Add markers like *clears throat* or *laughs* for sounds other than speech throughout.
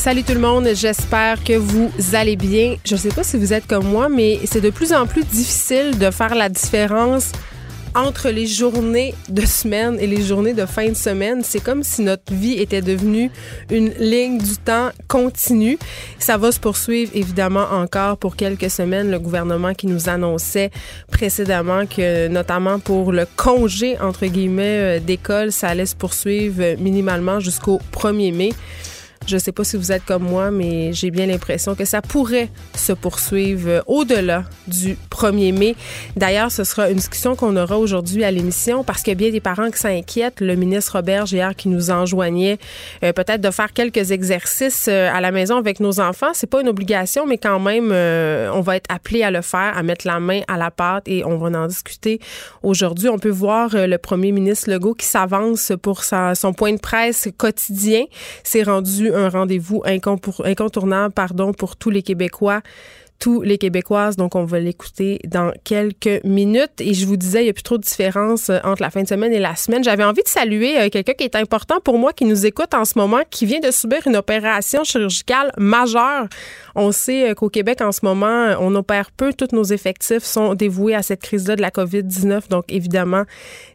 Salut tout le monde, j'espère que vous allez bien. Je ne sais pas si vous êtes comme moi, mais c'est de plus en plus difficile de faire la différence entre les journées de semaine et les journées de fin de semaine, c'est comme si notre vie était devenue une ligne du temps continue. Ça va se poursuivre évidemment encore pour quelques semaines. Le gouvernement qui nous annonçait précédemment que notamment pour le congé entre guillemets euh, d'école, ça allait se poursuivre minimalement jusqu'au 1er mai. Je ne sais pas si vous êtes comme moi, mais j'ai bien l'impression que ça pourrait se poursuivre euh, au-delà du 1er mai. D'ailleurs, ce sera une discussion qu'on aura aujourd'hui à l'émission parce qu'il y a bien des parents qui s'inquiètent. Le ministre Robert hier qui nous enjoignait euh, peut-être de faire quelques exercices euh, à la maison avec nos enfants. C'est pas une obligation, mais quand même, on va être appelé à le faire, à mettre la main à la pâte et on va en discuter aujourd'hui. On peut voir le premier ministre Legault qui s'avance pour son point de presse quotidien. C'est rendu un rendez-vous incontournable pardon, pour tous les Québécois tous les Québécoises. Donc, on va l'écouter dans quelques minutes. Et je vous disais, il n'y a plus trop de différence euh, entre la fin de semaine et la semaine. J'avais envie de saluer euh, quelqu'un qui est important pour moi, qui nous écoute en ce moment, qui vient de subir une opération chirurgicale majeure. On sait euh, qu'au Québec, en ce moment, on opère peu. Tous nos effectifs sont dévoués à cette crise-là de la COVID-19. Donc, évidemment,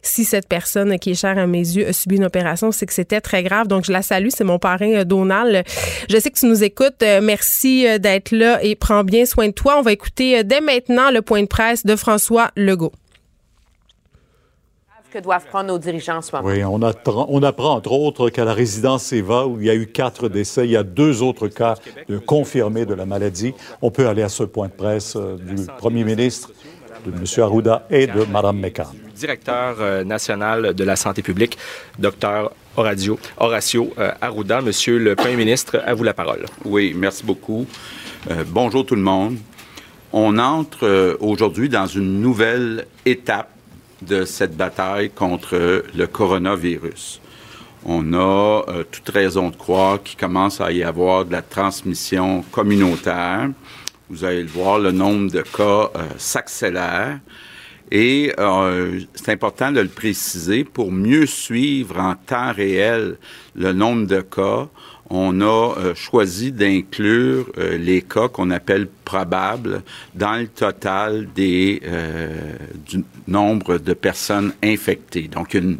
si cette personne qui est chère à mes yeux a subi une opération, c'est que c'était très grave. Donc, je la salue. C'est mon parrain Donald. Je sais que tu nous écoutes. Merci d'être là et prends bien soin de toi. On va écouter euh, dès maintenant le point de presse de François Legault que doivent prendre nos dirigeants en ce moment. Oui, on, on apprend entre autres qu'à la résidence Eva, où il y a eu quatre décès, il y a deux autres cas de confirmés de la maladie. On peut aller à ce point de presse euh, du premier ministre, de M. Arruda et de Mme McCann. Directeur euh, national de la santé publique, Dr. Horacio, Horacio Arruda. Monsieur le Premier ministre, à vous la parole. Oui, merci beaucoup. Euh, bonjour tout le monde. On entre euh, aujourd'hui dans une nouvelle étape de cette bataille contre le coronavirus. On a euh, toute raison de croire qu'il commence à y avoir de la transmission communautaire. Vous allez le voir, le nombre de cas s'accélère. Et c'est important de le préciser pour mieux suivre en temps réel le nombre de cas on a euh, choisi d'inclure euh, les cas qu'on appelle probables dans le total euh, du nombre de personnes infectées. Donc, une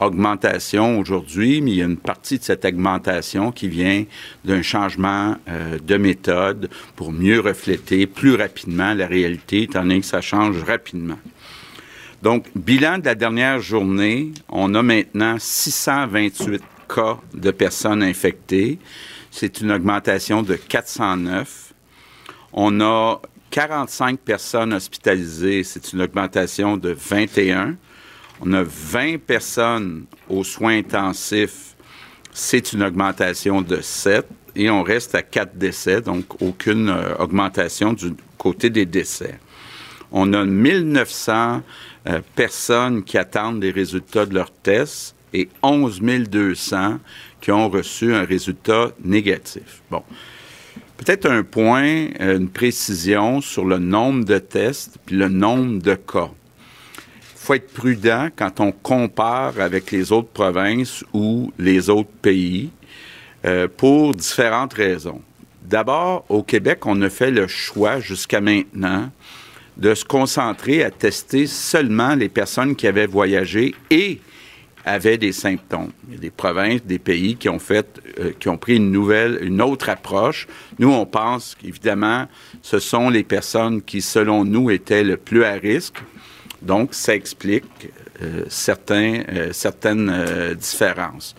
augmentation aujourd'hui, mais il y a une partie de cette augmentation qui vient d'un changement de méthode pour mieux refléter plus rapidement la réalité, étant donné que ça change rapidement. Donc, bilan de la dernière journée, on a maintenant 628 cas de personnes infectées. C'est une augmentation de 409. On a 45 personnes hospitalisées. C'est une augmentation de 21. On a 20 personnes aux soins intensifs. C'est une augmentation de 7. Et on reste à 4 décès, donc aucune euh, augmentation du côté des décès. On a 1900 euh, personnes qui attendent les résultats de leurs tests et 11 200 qui ont reçu un résultat négatif. Bon. Peut-être un point, une précision sur le nombre de tests puis le nombre de cas. Il faut être prudent quand on compare avec les autres provinces ou les autres pays euh, pour différentes raisons. D'abord, au Québec, on a fait le choix jusqu'à maintenant de se concentrer à tester seulement les personnes qui avaient voyagé et avaient des symptômes. Il y a des provinces, des pays qui ont fait, euh, qui ont pris une nouvelle, une autre approche. Nous, on pense qu'évidemment, ce sont les personnes qui, selon nous, étaient le plus à risque. Donc, ça explique euh, euh, certaines différences.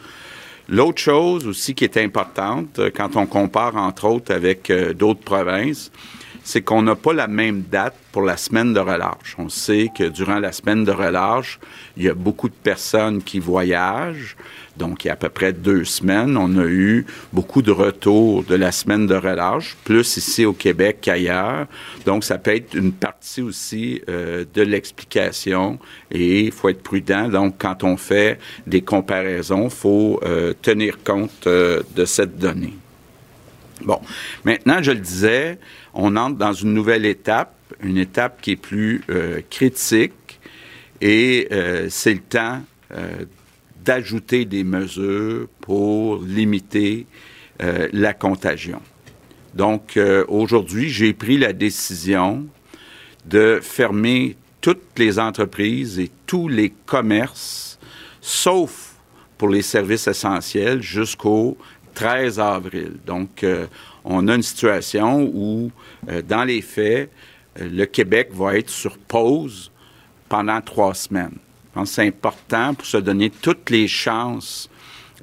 L'autre chose aussi qui est importante, quand on compare entre autres avec d'autres provinces, c'est qu'on n'a pas la même date pour la semaine de relâche. On sait que durant la semaine de relâche, il y a beaucoup de personnes qui voyagent. Donc, il y a à peu près deux semaines, on a eu beaucoup de retours de la semaine de relâche, plus ici au Québec qu'ailleurs. Donc, ça peut être une partie aussi euh, de l'explication et il faut être prudent. Donc, quand on fait des comparaisons, il faut euh, tenir compte euh, de cette donnée. Bon, maintenant, je le disais, on entre dans une nouvelle étape, une étape qui est plus euh, critique, et euh, c'est le temps euh, d'ajouter des mesures pour limiter la contagion. Donc, aujourd'hui, j'ai pris la décision de fermer toutes les entreprises et tous les commerces, sauf pour les services essentiels, jusqu'au 13 avril. Donc, on a une situation où, euh, dans les faits, euh, le Québec va être sur pause pendant trois semaines. c'est important pour se donner toutes les chances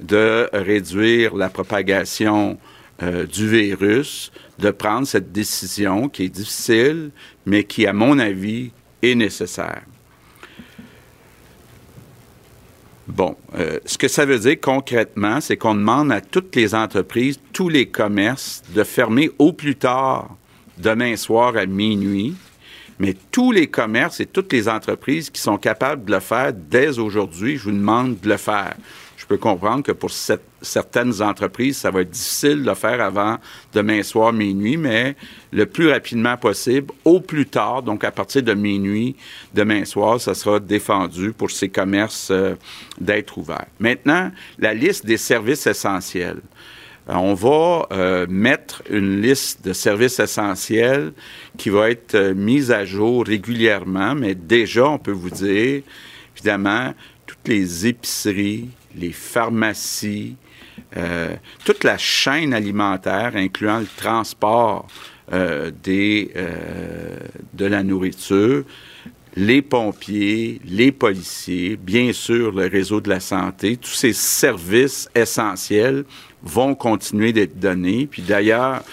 de réduire la propagation euh, du virus, de prendre cette décision qui est difficile, mais qui, à mon avis, est nécessaire. Bon, ce que ça veut dire concrètement, c'est qu'on demande à toutes les entreprises, tous les commerces, de fermer au plus tard demain soir à minuit. Mais tous les commerces et toutes les entreprises qui sont capables de le faire dès aujourd'hui, je vous demande de le faire. Je peux comprendre que pour certaines entreprises, ça va être difficile de le faire avant demain soir, minuit, mais le plus rapidement possible, au plus tard, donc à partir de minuit, demain soir, ça sera défendu pour ces commerces euh, d'être ouverts. Maintenant, la liste des services essentiels. Euh, on va euh, mettre une liste de services essentiels qui va être mise à jour régulièrement, mais déjà, on peut vous dire, évidemment, toutes les épiceries, les pharmacies, euh, toute la chaîne alimentaire, incluant le transport euh, euh, de la nourriture, les pompiers, les policiers, bien sûr le réseau de la santé, tous ces services essentiels vont continuer d'être donnés. Puis d'ailleurs,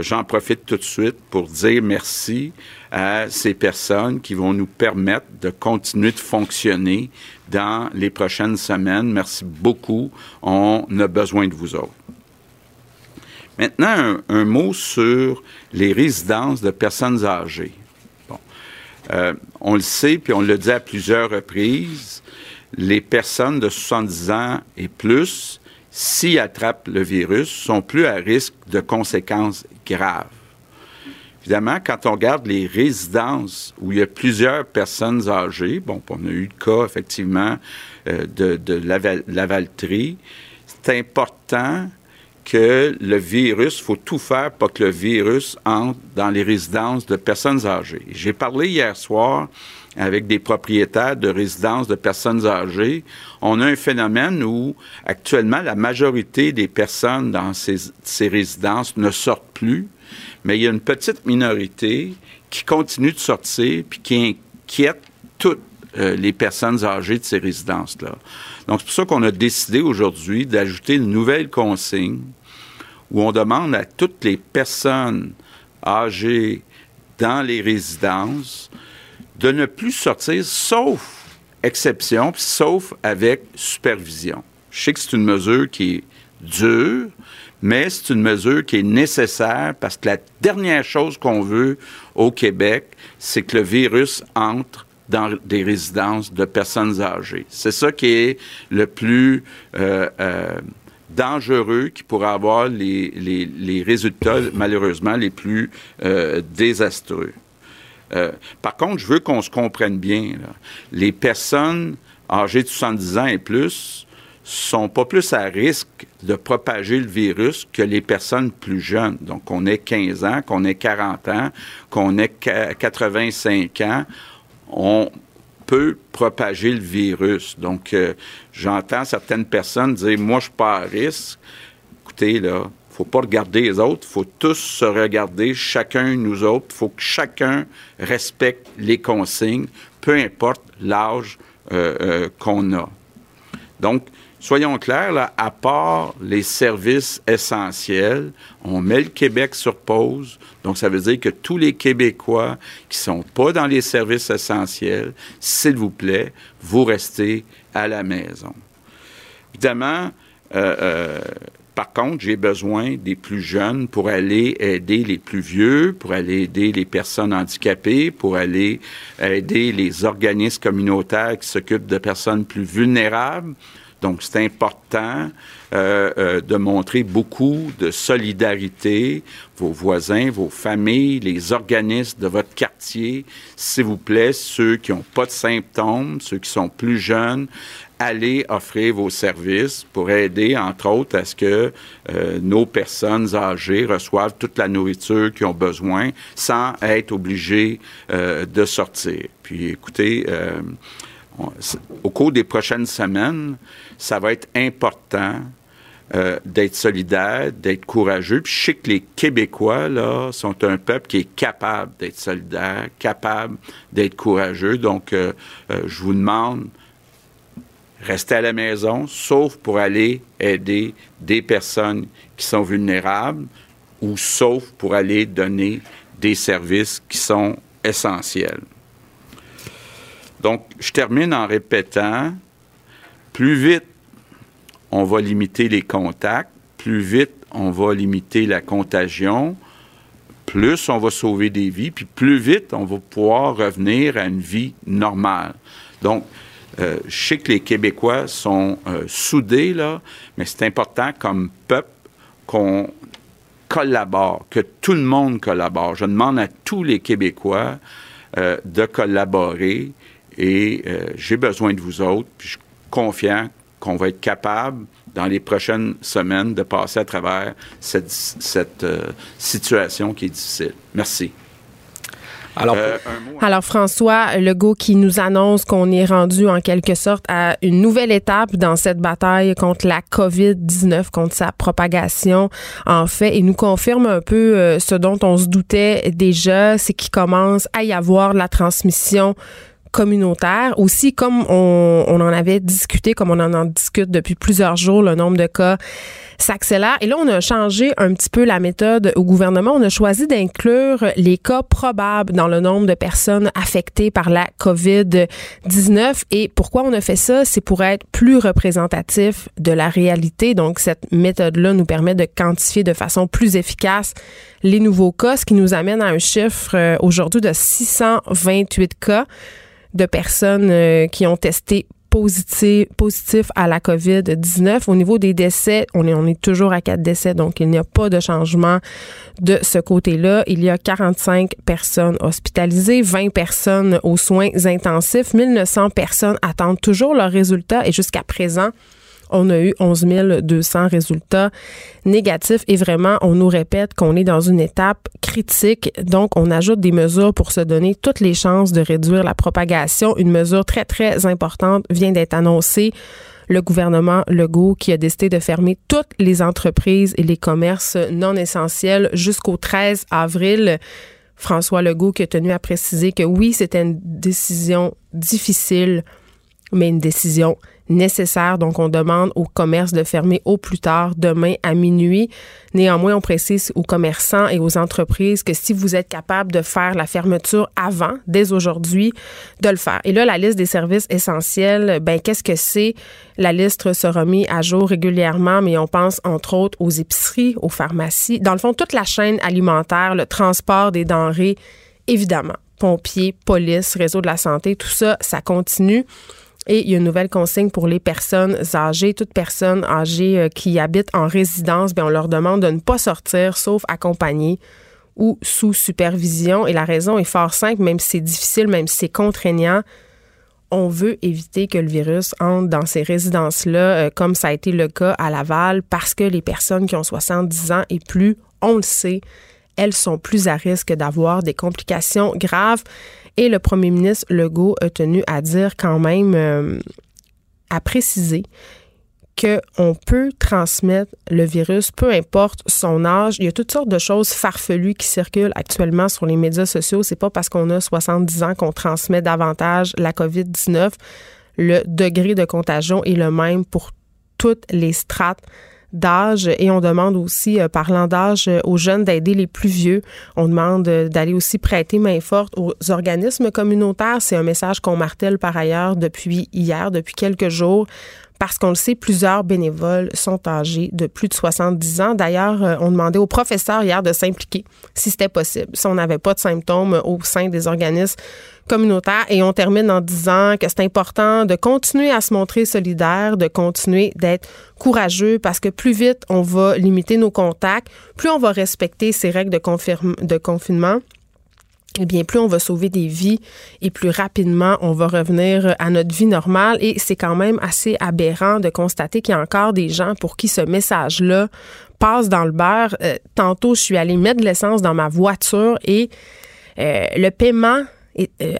j'en profite tout de suite pour dire merci à ces personnes qui vont nous permettre de continuer de fonctionner dans les prochaines semaines. Merci beaucoup. On a besoin de vous autres. Maintenant, un, mot sur les résidences de personnes âgées. Euh, on le sait, puis on le dit à plusieurs reprises, les personnes de 70 ans et plus, s'ils attrapent le virus, sont plus à risque de conséquences graves. Évidemment, quand on regarde les résidences où il y a plusieurs personnes âgées, bon, on a eu le cas, effectivement, euh, de, de Lavaltrie, c'est important que le virus, il faut tout faire pour que le virus entre dans les résidences de personnes âgées. J'ai parlé hier soir avec des propriétaires de résidences de personnes âgées. On a un phénomène où actuellement la majorité des personnes dans ces, ces résidences ne sortent plus mais il y a une petite minorité qui continue de sortir puis qui inquiète toutes euh, les personnes âgées de ces résidences-là. Donc, c'est pour ça qu'on a décidé aujourd'hui d'ajouter une nouvelle consigne où on demande à toutes les personnes âgées dans les résidences de ne plus sortir, sauf exception, sauf avec supervision. Je sais que c'est une mesure qui est dure, mais c'est une mesure qui est nécessaire parce que la dernière chose qu'on veut au Québec, c'est que le virus entre dans des résidences de personnes âgées. C'est ça qui est le plus euh, euh, dangereux, qui pourrait avoir les, les, résultats, malheureusement, les plus euh, désastreux. Par contre, je veux qu'on se comprenne bien. Les personnes âgées de 70 ans et plus, sont pas plus à risque de propager le virus que les personnes plus jeunes. Donc, qu'on ait 15 ans, qu'on ait 40 ans, qu'on ait 85 ans, on peut propager le virus. Donc, euh, j'entends certaines personnes dire, moi, je suis pas à risque. Écoutez, là, faut pas regarder les autres, faut tous se regarder, chacun nous autres. faut que chacun respecte les consignes, peu importe l'âge euh, euh, qu'on a. Donc, soyons clairs, là, à part les services essentiels, on met le Québec sur pause. Donc, ça veut dire que tous les Québécois qui sont pas dans les services essentiels, s'il vous plaît, vous restez à la maison. Évidemment, euh, par contre, j'ai besoin des plus jeunes pour aller aider les plus vieux, pour aller aider les personnes handicapées, pour aller aider les organismes communautaires qui s'occupent de personnes plus vulnérables. Donc, c'est important euh, euh, de montrer beaucoup de solidarité, vos voisins, vos familles, les organismes de votre quartier, s'il vous plaît, ceux qui n'ont pas de symptômes, ceux qui sont plus jeunes, allez offrir vos services pour aider, entre autres, à ce que euh, nos personnes âgées reçoivent toute la nourriture qu'ils ont besoin sans être obligés de sortir. Puis, écoutez, au cours des prochaines semaines, ça va être important euh, d'être solidaire, d'être courageux. Puis je sais que les Québécois, là, sont un peuple qui est capable d'être solidaire, capable d'être courageux. Donc, euh, euh, je vous demande, restez à la maison, sauf pour aller aider des personnes qui sont vulnérables ou sauf pour aller donner des services qui sont essentiels. Donc, je termine en répétant, plus vite on va limiter les contacts, plus vite on va limiter la contagion, plus on va sauver des vies, puis plus vite on va pouvoir revenir à une vie normale. Donc, euh, je sais que les Québécois sont euh, soudés, là, mais c'est important comme peuple qu'on collabore, que tout le monde collabore. Je demande à tous les Québécois euh, de collaborer et j'ai besoin de vous autres, je suis confiant qu'on va être capable dans les prochaines semaines de passer à travers cette, cette situation qui est difficile. Merci. Alors, euh, alors, François Legault qui nous annonce qu'on est rendu en quelque sorte à une nouvelle étape dans cette bataille contre la COVID-19, contre sa propagation en fait, et nous confirme un peu euh, ce dont on se doutait déjà, c'est qu'il commence à y avoir la transmission communautaire. Aussi, comme on, en avait discuté, comme on en, discute depuis plusieurs jours, le nombre de cas s'accélère. Et là, on a changé un petit peu la méthode au gouvernement. On a choisi d'inclure les cas probables dans le nombre de personnes affectées par la COVID-19. Et pourquoi on a fait ça? C'est pour être plus représentatif de la réalité. Donc, cette méthode-là nous permet de quantifier de façon plus efficace les nouveaux cas, ce qui nous amène à un chiffre euh, aujourd'hui de 628 cas de personnes euh, qui ont testé positif, à la COVID-19. Au niveau des décès, on est, on est toujours à quatre décès, donc il n'y a pas de changement de ce côté-là. Il y a 45 personnes hospitalisées, 20 personnes aux soins intensifs, 1900 personnes attendent toujours leurs résultats et jusqu'à présent, on a eu 11 200 résultats négatifs et vraiment, on nous répète qu'on est dans une étape critique. Donc, on ajoute des mesures pour se donner toutes les chances de réduire la propagation. Une mesure très, très importante vient d'être annoncée le gouvernement Legault qui a décidé de fermer toutes les entreprises et les commerces non essentiels jusqu'au 13 avril. François Legault qui a tenu à préciser que oui, c'était une décision difficile, mais une décision nécessaire. Donc, on demande aux commerces de fermer au plus tard demain à minuit. Néanmoins, on précise aux commerçants et aux entreprises que si vous êtes capable de faire la fermeture avant, dès aujourd'hui, de le faire. Et là, la liste des services essentiels, ben qu'est-ce que c'est? La liste sera mise à jour régulièrement, mais on pense entre autres aux épiceries, aux pharmacies. Dans le fond, toute la chaîne alimentaire, le transport des denrées, évidemment. Pompiers, police, réseau de la santé, tout ça, ça continue. Et il y a une nouvelle consigne pour les personnes âgées. Toute personne âgée euh, qui habite en résidence, bien, on leur demande de ne pas sortir sauf accompagnée ou sous supervision. Et la raison est fort simple, même si c'est difficile, même si c'est contraignant. On veut éviter que le virus entre dans ces résidences-là, euh, comme ça a été le cas à Laval, parce que les personnes qui ont 70 ans et plus, on le sait, elles sont plus à risque d'avoir des complications graves. Et le premier ministre Legault a tenu à dire quand même, euh, à préciser qu'on peut transmettre le virus, peu importe son âge. Il y a toutes sortes de choses farfelues qui circulent actuellement sur les médias sociaux. C'est pas parce qu'on a 70 ans qu'on transmet davantage la COVID-19. Le degré de contagion est le même pour toutes les strates d'âge et on demande aussi, euh, parlant d'âge, euh, aux jeunes d'aider les plus vieux. On demande euh, d'aller aussi prêter main forte aux organismes communautaires. C'est un message qu'on martèle par ailleurs depuis hier, depuis quelques jours parce qu'on le sait, plusieurs bénévoles sont âgés de plus de 70 ans. D'ailleurs, euh, on demandait aux professeurs hier de s'impliquer si c'était possible, si on n'avait pas de symptômes au sein des organismes communautaires. Et on termine en disant que c'est important de continuer à se montrer solidaire, de continuer d'être courageux parce que plus vite on va limiter nos contacts, plus on va respecter ces règles de, de confinement eh bien, plus on va sauver des vies et plus rapidement on va revenir à notre vie normale. Et c'est quand même assez aberrant de constater qu'il y a encore des gens pour qui ce message-là passe dans le beurre. Euh, tantôt, je suis allée mettre de l'essence dans ma voiture et euh, le paiement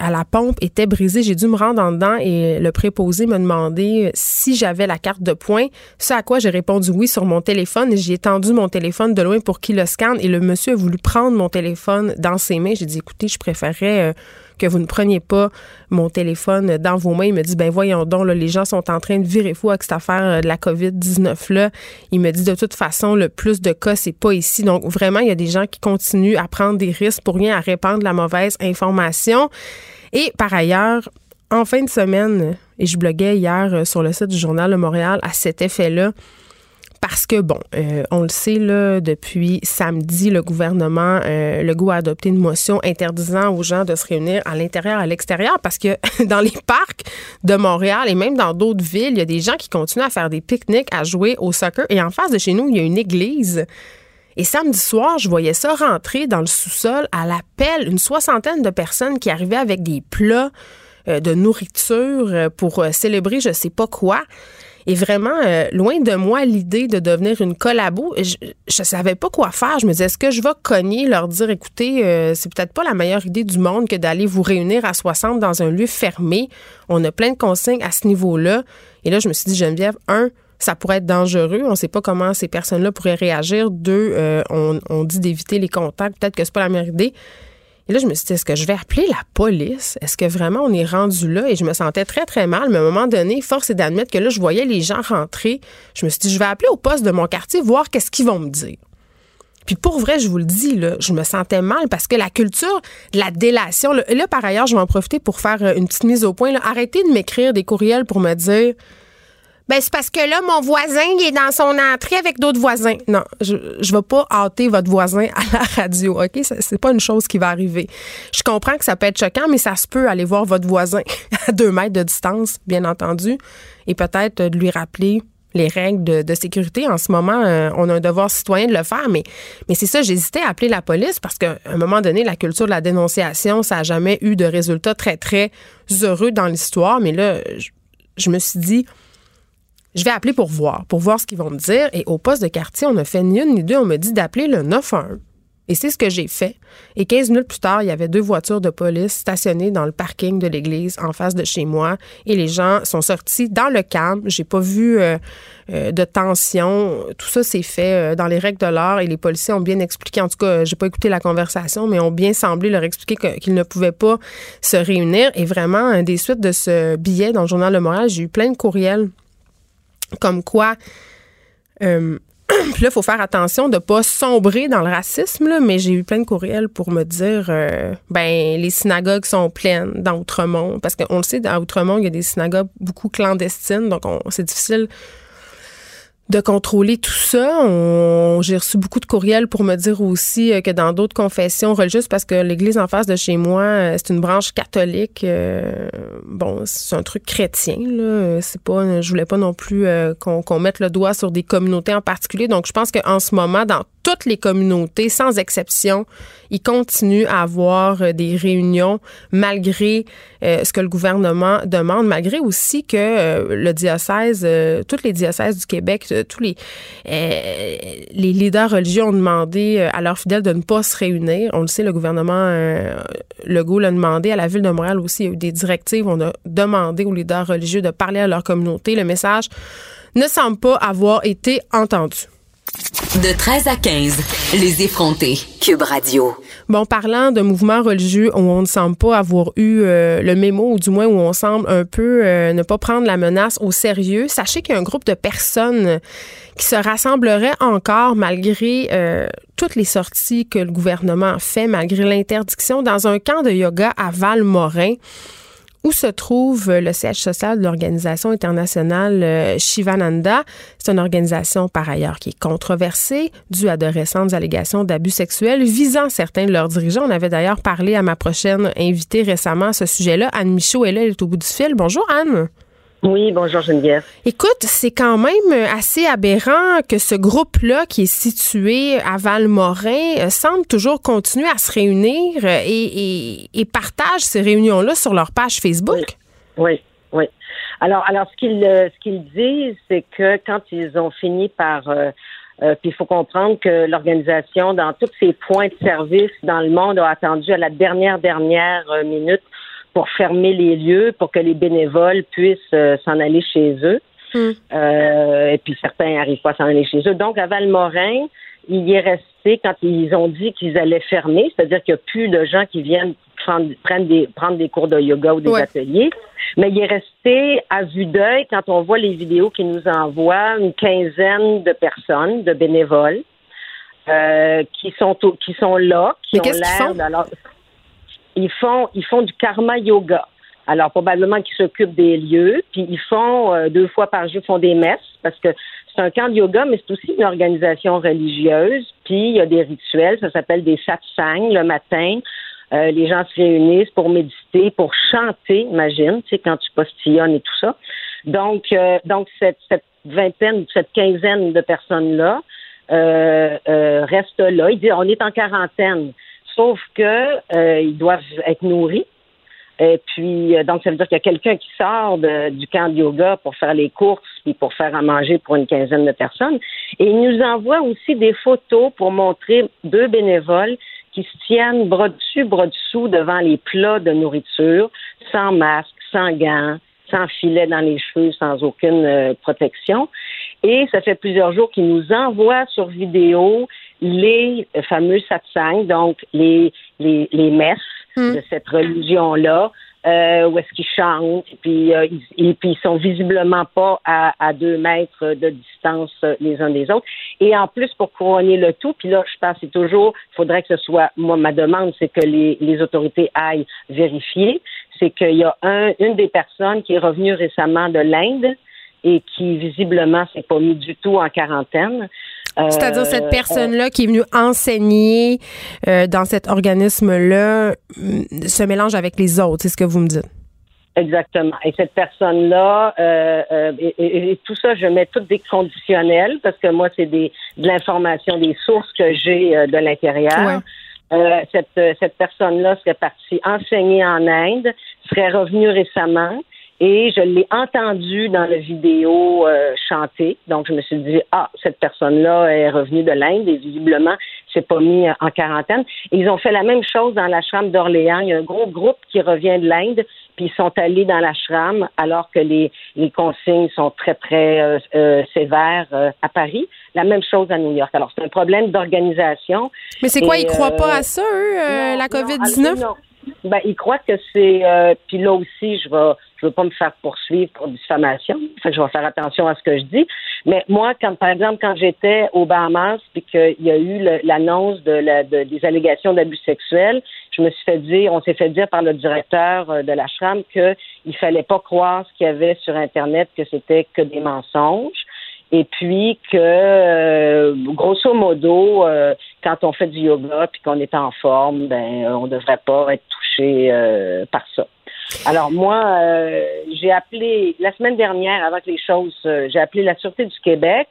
à la pompe était brisé. J'ai dû me rendre en dedans et le préposé me demandait euh, si j'avais la carte de points. Ce à quoi j'ai répondu oui sur mon téléphone. J'ai tendu mon téléphone de loin pour qu'il le scanne et le monsieur a voulu prendre mon téléphone dans ses mains. J'ai dit écoutez, je préférerais euh, que vous ne preniez pas mon téléphone dans vos mains. Il me dit, ben voyons donc, les gens sont en train de virer fou avec cette affaire euh, de la COVID-19-là. Il me dit, de toute façon, le plus de cas, c'est pas ici. Donc, vraiment, il y a des gens qui continuent à prendre des risques pour rien, à répandre la mauvaise information. Et par ailleurs, en fin de semaine, et je bloguais hier euh, sur le site du Journal de Montréal à cet effet-là, parce que, bon, euh, on le sait, là, depuis samedi, le gouvernement, euh, le goût a adopté une motion interdisant aux gens de se réunir à l'intérieur, à l'extérieur, parce que *laughs* dans les parcs de Montréal et même dans d'autres villes, il y a des gens qui continuent à faire des pique-niques, à jouer au soccer. Et en face de chez nous, il y a une église. Et samedi soir, je voyais ça rentrer dans le sous-sol à l'appel, une soixantaine de personnes qui arrivaient avec des plats euh, de nourriture pour célébrer je sais pas quoi. Et vraiment, euh, loin de moi l'idée de devenir une collabo. Je, je savais pas quoi faire. Je me disais, est-ce que je vais cogner, leur dire, écoutez, euh, c'est peut-être pas la meilleure idée du monde que d'aller vous réunir à 60 dans un lieu fermé. On a plein de consignes à ce niveau-là. Et là, je me suis dit, Geneviève, un, ça pourrait être dangereux. On ne sait pas comment ces personnes-là pourraient réagir. Deux, euh, on, on, dit d'éviter les contacts. Peut-être que c'est pas la meilleure idée. Et là, je me suis dit, est-ce que je vais appeler la police? Est-ce que vraiment on est rendu là? Et je me sentais très, très mal. Mais à un moment donné, force est d'admettre que là, je voyais les gens rentrer. Je me suis dit, je vais appeler au poste de mon quartier, voir qu'est-ce qu'ils vont me dire. Puis pour vrai, je vous le dis, là, je me sentais mal parce que la culture de la délation, là, par ailleurs, je vais en profiter pour faire euh, une petite mise au point. Arrêtez de m'écrire des courriels pour me dire ben, c'est parce que là, mon voisin, il est dans son entrée avec d'autres voisins. Non, je ne vais pas hâter votre voisin à la radio, OK? C'est pas une chose qui va arriver. Je comprends que ça peut être choquant, mais ça se peut aller voir votre voisin *laughs* à deux mètres de distance, bien entendu, et peut-être de lui rappeler les règles de, sécurité. En ce moment, euh, on a un devoir citoyen de le faire, mais, mais c'est ça, j'hésitais à appeler la police parce qu'à un moment donné, la culture de la dénonciation, ça n'a jamais eu de résultats très, très heureux dans l'histoire. Mais là, je me suis dit, je vais appeler pour voir, pour voir ce qu'ils vont me dire. Et au poste de quartier, on a fait ni une ni deux. On me dit d'appeler le 911. Et c'est ce que j'ai fait. Et 15 minutes plus tard, il y avait deux voitures de police stationnées dans le parking de l'église en face de chez moi. Et les gens sont sortis dans le calme. J'ai pas vu euh, euh, de tension. Tout ça s'est fait euh, dans les règles de l'art et les policiers ont bien expliqué. En tout cas, j'ai pas écouté la conversation, mais ont bien semblé leur expliquer qu'ils ne pouvaient pas se réunir. Et vraiment, des suites de ce billet dans le journal Le Moral, j'ai eu plein de courriels comme quoi, euh, *clears throat* là, il faut faire attention de ne pas sombrer dans le racisme, mais j'ai eu plein de courriels pour me dire, euh, ben, les synagogues sont pleines dans Outremont, parce qu'on le sait, dans Outremont, il y a des synagogues beaucoup clandestines, donc c'est difficile de contrôler tout ça. J'ai reçu beaucoup de courriels pour me dire aussi euh, que dans d'autres confessions religieuses, parce que l'église en face de chez moi, c'est une branche catholique. Bon, c'est un truc chrétien. Là. C'est pas, je voulais pas non plus qu'on mette le doigt sur des communautés en particulier. Donc, je pense qu'en ce moment, dans toutes les communautés, sans exception, ils continuent à avoir euh, des réunions malgré euh, ce que le gouvernement demande, malgré aussi que euh, le diocèse, toutes les diocèses du Québec, tous les, leaders religieux ont demandé à leurs fidèles de ne pas se réunir. On le sait, le gouvernement Legault l'a demandé. À la ville de Montréal aussi, des directives. On a demandé aux leaders religieux de parler à leur communauté. Le message ne semble pas avoir été entendu. De 13 à 15, les effrontés. Cube Radio. Bon, parlant de mouvements religieux où on ne semble pas avoir eu euh, le mémo, ou du moins où on semble un peu euh, ne pas prendre la menace au sérieux, sachez qu'il y a un groupe de personnes qui se rassemblerait encore malgré euh, toutes les sorties que le gouvernement fait, malgré l'interdiction, dans un camp de yoga à Val-Morin où se trouve le siège social de l'organisation internationale euh, Shivananda? C'est une organisation par ailleurs qui est controversée due à de récentes allégations d'abus sexuels visant certains de leurs dirigeants. On avait d'ailleurs parlé à ma prochaine invitée récemment à ce sujet-là. Anne Michaud est là, elle est au bout du fil. Bonjour Anne. Oui, bonjour Geneviève. Écoute, c'est quand même assez aberrant que ce groupe-là, qui est situé à Valmorin, euh, semble toujours continuer à se réunir euh, et, et, partage ces réunions-là sur leur page Facebook. Oui, oui. Alors, alors ce qu'ils euh, ce qu'ils disent, c'est que quand ils ont fini par puis il faut comprendre que l'organisation, dans tous ses points de service dans le monde, a attendu à la dernière, dernière minute pour fermer les lieux, pour que les bénévoles puissent euh, s'en aller chez eux. Hmm. Euh, et puis certains n'arrivent pas à s'en aller chez eux. Donc, à Valmorin, il est resté, quand ils ont dit qu'ils allaient fermer, c'est-à-dire qu'il n'y a plus de gens qui viennent prendre, des, prendre des cours de yoga ou des ateliers, mais il est resté à vue d'œil, quand on voit les vidéos qu'ils nous envoient, une quinzaine de personnes, de bénévoles, euh, qui sont qui sont là, qui ont l'air ils font, ils font du karma yoga. Alors, probablement qu'ils s'occupent des lieux, puis ils font euh, deux fois par jour, font des messes, parce que c'est un camp de yoga, mais c'est aussi une organisation religieuse, puis il y a des rituels, ça s'appelle des satsangs le matin. Euh, les gens se réunissent pour méditer, pour chanter, imagine, tu sais, quand tu postillonnes et tout ça. Donc, euh, donc cette, cette vingtaine, cette quinzaine de personnes-là restent là. Ils disent, on est en quarantaine. Sauf que euh, ils doivent être nourris. Et puis, euh, donc, ça veut dire qu'il y a quelqu'un qui sort du camp de yoga pour faire les courses puis pour faire à manger pour une quinzaine de personnes. Et il nous envoie aussi des photos pour montrer deux bénévoles qui se tiennent bras dessus, bras dessous devant les plats de nourriture, sans masque, sans gants, sans filet dans les cheveux, sans aucune euh, protection. Et ça fait plusieurs jours qu'ils nous envoient sur vidéo les fameux satsangs, donc les, les, les messes hmm. de cette religion-là, euh, où est-ce qu'ils chantent, et puis, euh, ils, et puis ils sont visiblement pas à, à deux mètres de distance les uns des autres. Et en plus, pour couronner le tout, puis là, je pense c'est toujours, il faudrait que ce soit, moi, ma demande, c'est que les, les autorités aillent vérifier, c'est qu'il y a un, une des personnes qui est revenue récemment de l'Inde et qui visiblement s'est pas mis du tout en quarantaine. C'est-à-dire cette euh, personne-là qui est venue enseigner euh, dans cet organisme-là mm, se mélange avec les autres, c'est ce que vous me dites? Exactement. Et cette personne-là, euh, et, tout ça, je mets tout des conditionnels parce que moi, c'est des de l'information, des sources que j'ai de l'intérieur. cette, cette personne-là serait partie enseigner en Inde, serait revenue récemment et je l'ai entendu dans la vidéo euh, chanter. Donc, je me suis dit, ah, cette personne-là est revenue de l'Inde et visiblement s'est pas mis en quarantaine. ils ont fait la même chose dans l'ashram d'Orléans. Il y a un gros groupe qui revient de l'Inde, puis ils sont allés dans l'ashram alors que les, les consignes sont très, très euh, euh, sévères à Paris. La même chose à New York. Alors, c'est un problème d'organisation. Mais c'est quoi, ils croient pas à ça, eux, la COVID-19? Ben, ils croient que c'est... puis là aussi, je vais je veux pas me faire poursuivre pour diffamation. Fait que je vais faire attention à ce que je dis. Mais moi, quand, par exemple, quand j'étais au Bahamas, puis qu'il y a eu l'annonce de, la, des allégations d'abus sexuels, je me suis fait dire, on s'est fait dire par le directeur euh, de la Chram qu'il fallait pas croire ce qu'il y avait sur Internet, que c'était que des mensonges. Et puis que, euh, grosso modo, euh, quand on fait du yoga puis qu'on est en forme, ben, on ne devrait pas être touché par ça. Alors moi, euh, j'ai appelé la semaine dernière, avant que les choses, euh, j'ai appelé la Sûreté du Québec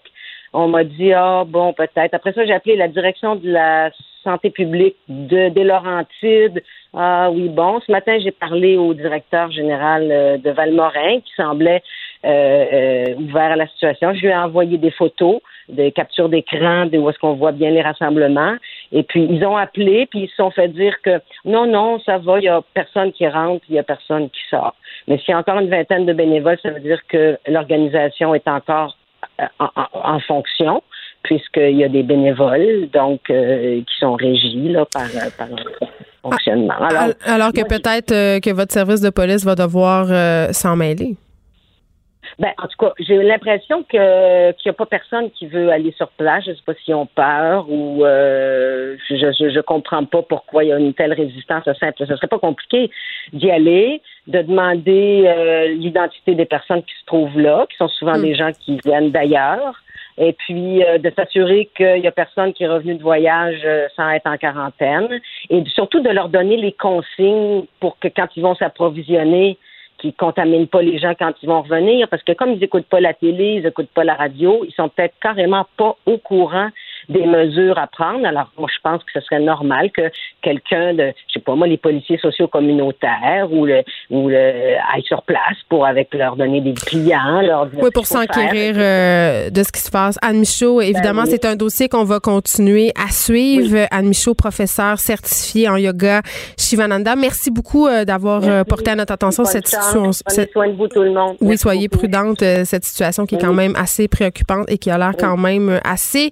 On m'a dit, ah, bon, peut-être. Après ça, j'ai appelé la direction de la santé publique de, des Laurentides. Ah oui, bon. Ce matin, j'ai parlé au directeur général euh, de Valmorin qui semblait euh, euh, ouvert à la situation. Je lui ai envoyé des photos, des captures d'écran, de où est-ce qu'on voit bien les rassemblements. Et puis, ils ont appelé, puis ils se sont fait dire que non, non, ça va, il n'y a personne qui rentre, il n'y a personne qui sort. Mais s'il y a encore une vingtaine de bénévoles, ça veut dire que l'organisation est encore en, fonction, puisqu'il y a des bénévoles, donc, qui sont régis là, par, par fonctionnement. Alors, alors que peut-être que votre service de police va devoir s'en mêler. Ben, en tout cas, j'ai l'impression que qu'il n'y a pas personne qui veut aller sur place. Je ne sais pas s'ils ont peur ou euh, je, je, je comprends pas pourquoi il y a une telle résistance simple. Ce serait pas compliqué d'y aller, de demander euh, l'identité des personnes qui se trouvent là, qui sont souvent hmm. des gens qui viennent d'ailleurs, et puis euh, de s'assurer qu'il y a personne qui est revenu de voyage sans être en quarantaine, et surtout de leur donner les consignes pour que quand ils vont s'approvisionner qui contaminent pas les gens quand ils vont revenir, parce que comme ils n'écoutent pas la télé, ils n'écoutent pas la radio, ils sont peut-être carrément pas au courant des mesures à prendre. Alors, moi, je pense que ce serait normal que quelqu'un de, je sais pas moi, les policiers sociaux communautaires ou le, ou le, aillent sur place pour avec leur donner des clients, leur Oui, pour s'enquérir euh, de ce qui se passe. Anne Michaud, ben évidemment, c'est un dossier qu'on va continuer à suivre. Anne Michaud, professeure certifiée en yoga Shivananda. Merci beaucoup euh, d'avoir euh, porté à notre attention cette situation. Prenez de vous, tout le monde. Oui, soyez prudente, cette situation qui est quand même assez préoccupante et qui a l'air quand même assez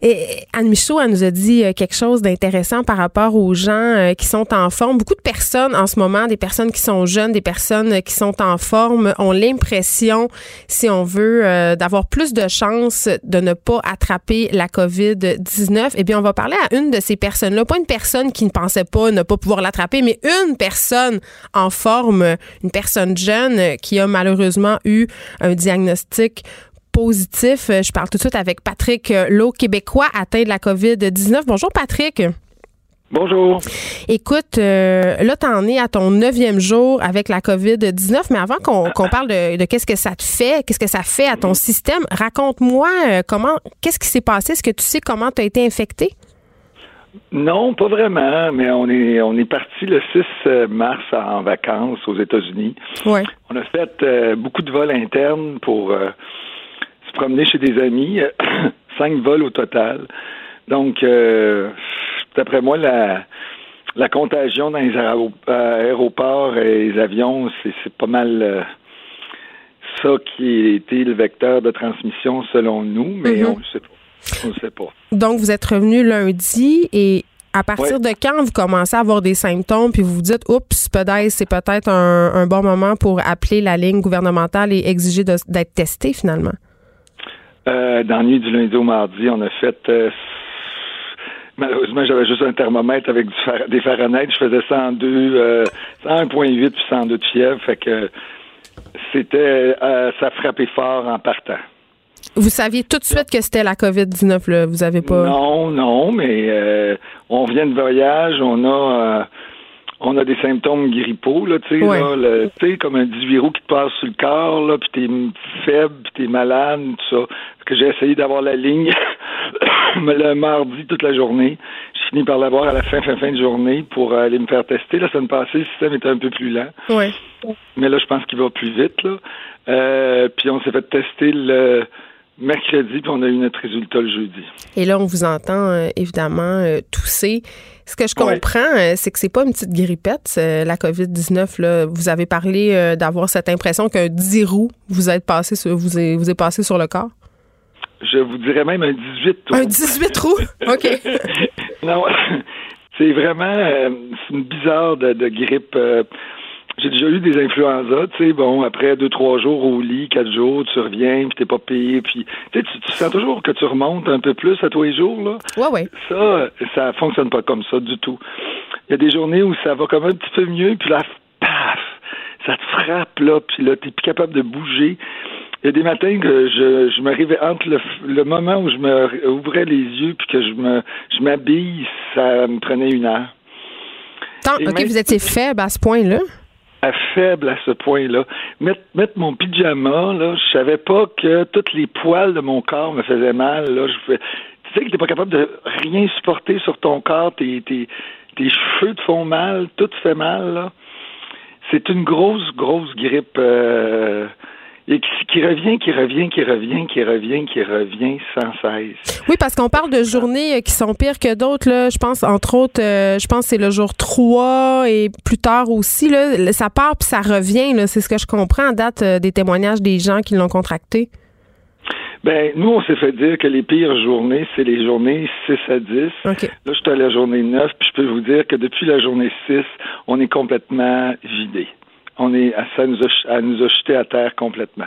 Et Anne Michaud, elle nous a dit euh, quelque chose d'intéressant par rapport aux gens euh, qui sont en forme. Beaucoup de personnes en ce moment, des personnes qui sont jeunes, des personnes qui sont en forme, ont l'impression, si on veut, euh, d'avoir plus de chances de ne pas attraper la COVID-19. Eh bien, on va parler à une de ces personnes-là. Pas une personne qui ne pensait pas ne pas pouvoir l'attraper, mais une personne en forme, une personne jeune qui a malheureusement eu un diagnostic positif. Euh, je parle tout de suite avec Patrick euh, Lowe, québécois atteint de la COVID-19. Bonjour Patrick. Bonjour. Écoute, euh, là, tu en es à ton neuvième jour avec la COVID-19, mais avant qu'on parle de, qu'est-ce que ça te fait, qu'est-ce que ça fait à ton système, raconte-moi comment, qu'est-ce qui s'est passé? Est-ce que tu sais comment tu as été infecté? Non, pas vraiment, mais on est on est parti le 6 mars en vacances aux États-Unis. Ouais. On a fait beaucoup de vols internes pour promener chez des amis, *coughs* cinq vols au total. Donc, euh, d'après moi, la, la contagion dans les aéroports et les avions, c'est pas mal euh, ça qui a été le vecteur de transmission selon nous, mais mm-hmm. on ne sait pas. On sait pas. Donc, vous êtes revenu lundi et à partir de quand vous commencez à avoir des symptômes puis vous vous dites, oups, peut-être c'est peut-être un, un, bon moment pour appeler la ligne gouvernementale et exiger d'être testé finalement? Euh, dans la nuit du lundi au mardi, on a fait. Euh, malheureusement, j'avais juste un thermomètre avec des Fahrenheit. Je faisais 102, euh, 101.8 puis 102 de fièvre. Fait que c'était. Euh, ça frappait fort en partant. Vous saviez tout de suite que c'était la COVID-19, là? Vous avez pas. Non, non, mais on vient de voyage, on a on a des symptômes grippaux, là, tu sais, là, tu sais, comme un 18 roues qui te passe sur le corps, là, puis t'es faible, puis t'es malade, tout ça. que j'ai essayé d'avoir la ligne *coughs* le mardi toute la journée. J'ai fini par l'avoir à la fin, fin, fin de journée pour aller me faire tester. La semaine passée, le système était un peu plus lent. Ouais. Mais là, je pense qu'il va plus vite, là. Euh, puis on s'est fait tester le mercredi, puis on a eu notre résultat le jeudi. Et là, on vous entend euh, évidemment euh, tousser. Ce que je comprends, euh, c'est que c'est pas une petite grippette, la COVID-19. Là. Vous avez parlé d'avoir cette impression qu'un 10 roues vous êtes passé sur, vous est, vous est passé sur le corps? Je vous dirais même un 18 roues. Un 18 roues? OK. *laughs* non, c'est vraiment une bizarre de, de grippe j'ai déjà eu des influenza, tu sais, bon, après deux, trois jours au lit, quatre jours, tu reviens, puis t'es pas payé, puis tu, tu sens toujours que tu remontes un peu plus à tous les jours, là. Ouais, ouais. Ça, ça fonctionne pas comme ça du tout. Il y a des journées où ça va comme un petit peu mieux, puis là, paf, ça te frappe, là, puis là, t'es plus capable de bouger. Il y a des matins que je, je m'arrivais entre le, le, moment où je me ouvrais les yeux puis que je me je m'habille, ça me prenait une heure. Tant, ok, vous étiez faible à ce point-là? À faible à ce point-là. Mettre, mettre mon pyjama, là, je savais pas que toutes les poils de mon corps me faisaient mal. Là, je tu sais que t'es pas capable de rien supporter sur ton corps, tes, tes, tes cheveux te font mal, tout te fait mal. Là. C'est une grosse, grosse grippe. Euh, et qui, revient, qui revient, qui revient, qui revient, qui revient sans cesse. Oui, parce qu'on parle de journées euh, qui sont pires que d'autres. Là. Je pense, entre autres, euh, je pense que c'est le jour 3 et plus tard aussi. Là, ça part puis ça revient. C'est ce que je comprends en date euh, des témoignages des gens qui l'ont contracté. Ben, nous, on s'est fait dire que les pires journées, c'est les journées 6 à 10. Là, je suis à la journée 9, puis je peux vous dire que depuis la journée 6, on est complètement vidé on est, ça nous a, nous a jeté à terre complètement.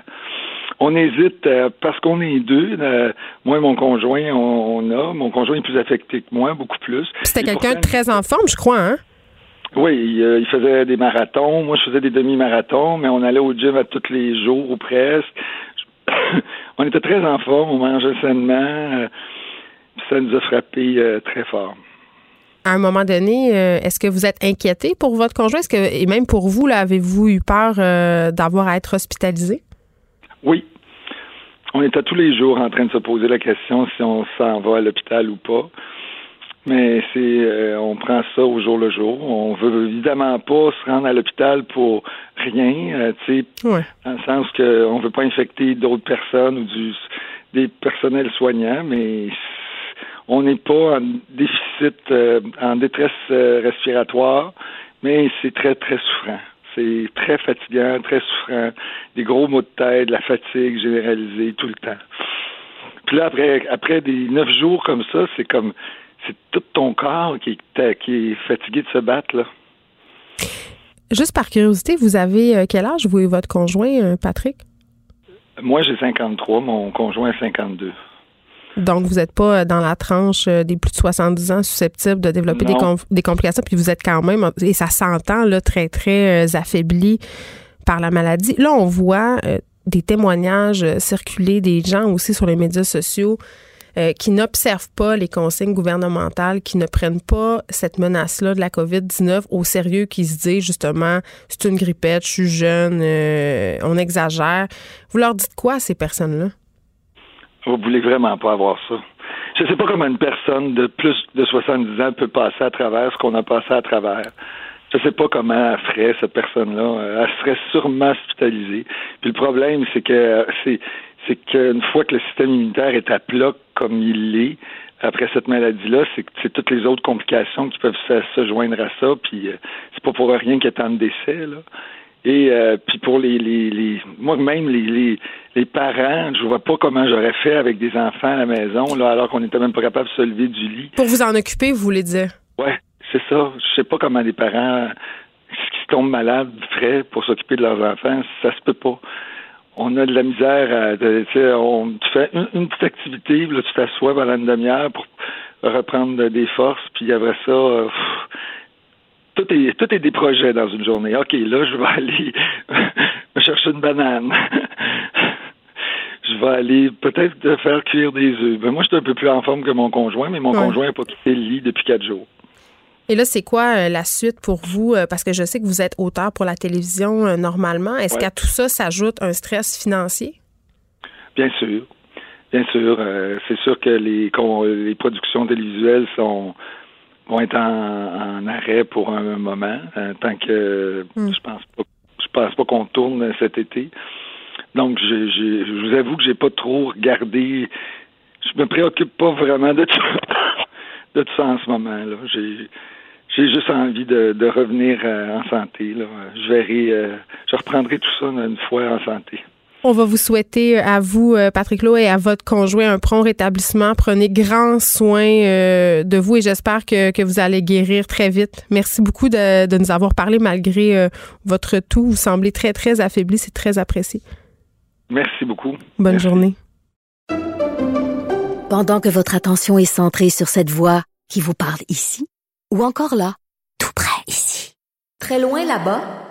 On hésite euh, parce qu'on est deux. Euh, moi et mon conjoint, on, a. Mon conjoint est plus affecté que moi, beaucoup plus. C'était quelqu'un de très en forme, je crois, hein? Oui, il, faisait des marathons. Moi, je faisais des demi-marathons, mais on allait au gym à tous les jours ou presque. *coughs* on était très en forme, on mangeait sainement. Euh, ça nous a frappé très fort à un moment donné, euh, est-ce que vous êtes inquiété pour votre conjoint? Est-ce que, et même pour vous, là, avez-vous eu peur euh, d'avoir à être hospitalisé? Oui. On était tous les jours en train de se poser la question si on s'en va à l'hôpital ou pas. Mais c'est euh, on prend ça au jour le jour. On veut évidemment pas se rendre à l'hôpital pour rien, tu sais, dans le sens qu'on veut pas infecter d'autres personnes ou du des personnels soignants, mais on n'est pas en déficit, euh, en détresse euh, respiratoire, mais c'est très, très souffrant. C'est très fatigant, très souffrant, des gros maux de tête, la fatigue généralisée tout le temps. Puis là, après, après des neuf jours comme ça, c'est comme, c'est tout ton corps qui est, qui est fatigué de se battre, là. Juste par curiosité, vous avez euh, quel âge, vous et votre conjoint, Patrick? Moi, j'ai 53, mon conjoint a 52. Donc, vous n'êtes pas dans la tranche euh, des plus de 70 ans susceptibles de développer des, des, complications, puis vous êtes quand même, et ça s'entend, là, très, très euh, affaibli par la maladie. Là, on voit euh, des témoignages circuler des gens aussi sur les médias sociaux qui n'observent pas les consignes gouvernementales, qui ne prennent pas cette menace-là de la COVID-19 au sérieux, qui se disent justement, c'est une grippette, je suis jeune, on exagère. Vous leur dites quoi à ces personnes-là? Vous voulez vraiment pas avoir ça. Je sais pas comment une personne de plus de 70 ans peut passer à travers ce qu'on a passé à travers. Je sais pas comment elle ferait, cette personne-là. Elle serait sûrement hospitalisée. Puis le problème, c'est que c'est c'est qu'une fois que le système immunitaire est à plat comme il l'est, après cette maladie-là, c'est c'est toutes les autres complications qui peuvent se, joindre à ça. Puis euh, c'est pas pour rien qu'il y a tant de décès. Là. Et euh, puis pour les, les, les moi même les, les, les parents, je vois pas comment j'aurais fait avec des enfants à la maison là alors qu'on était même pas capable de se lever du lit. Pour vous en occuper, vous voulez dire? Ouais, c'est ça. Je sais pas comment les parents qui tombent malades feraient pour s'occuper de leurs enfants, ça se peut pas. On a de la misère à tu sais on tu fais une, petite activité, là tu t'assois pendant une demi-heure pour reprendre des forces, puis après ça euh, tout est, tout est des projets dans une journée. OK, là, je vais aller *laughs* me chercher une banane. je vais aller peut-être faire cuire des œufs. Ben, moi, je suis un peu plus en forme que mon conjoint, mais mon conjoint n'a pas quitté le lit depuis quatre jours. Et là, c'est quoi euh, la suite pour vous? Euh, parce que je sais que vous êtes auteur pour la télévision euh, normalement. Est-ce qu'à tout ça s'ajoute un stress financier? Bien sûr. Bien sûr. c'est sûr que les, les productions télévisuelles sont vont être en, arrêt pour un moment, euh, tant que hmm. je pense pas je pense pas qu'on tourne cet été. Donc je, je, vous avoue que j'ai pas trop regardé je me préoccupe pas vraiment de tout, *coughs* de tout ça en ce moment là. J'ai j'ai juste envie de, de revenir euh, en santé. Là. Je verrai, euh, je reprendrai tout ça une fois en santé. On va vous souhaiter à vous, euh, Patrick Lowe, et à votre conjoint un prompt rétablissement. Prenez grand soin euh, de vous et j'espère que, vous allez guérir très vite. Merci beaucoup de, nous avoir parlé malgré euh, votre tout. Vous semblez très, très affaibli. C'est très apprécié. Merci beaucoup. Bonne journée. Pendant que votre attention est centrée sur cette voix qui vous parle ici ou encore là, tout près ici, très loin là-bas,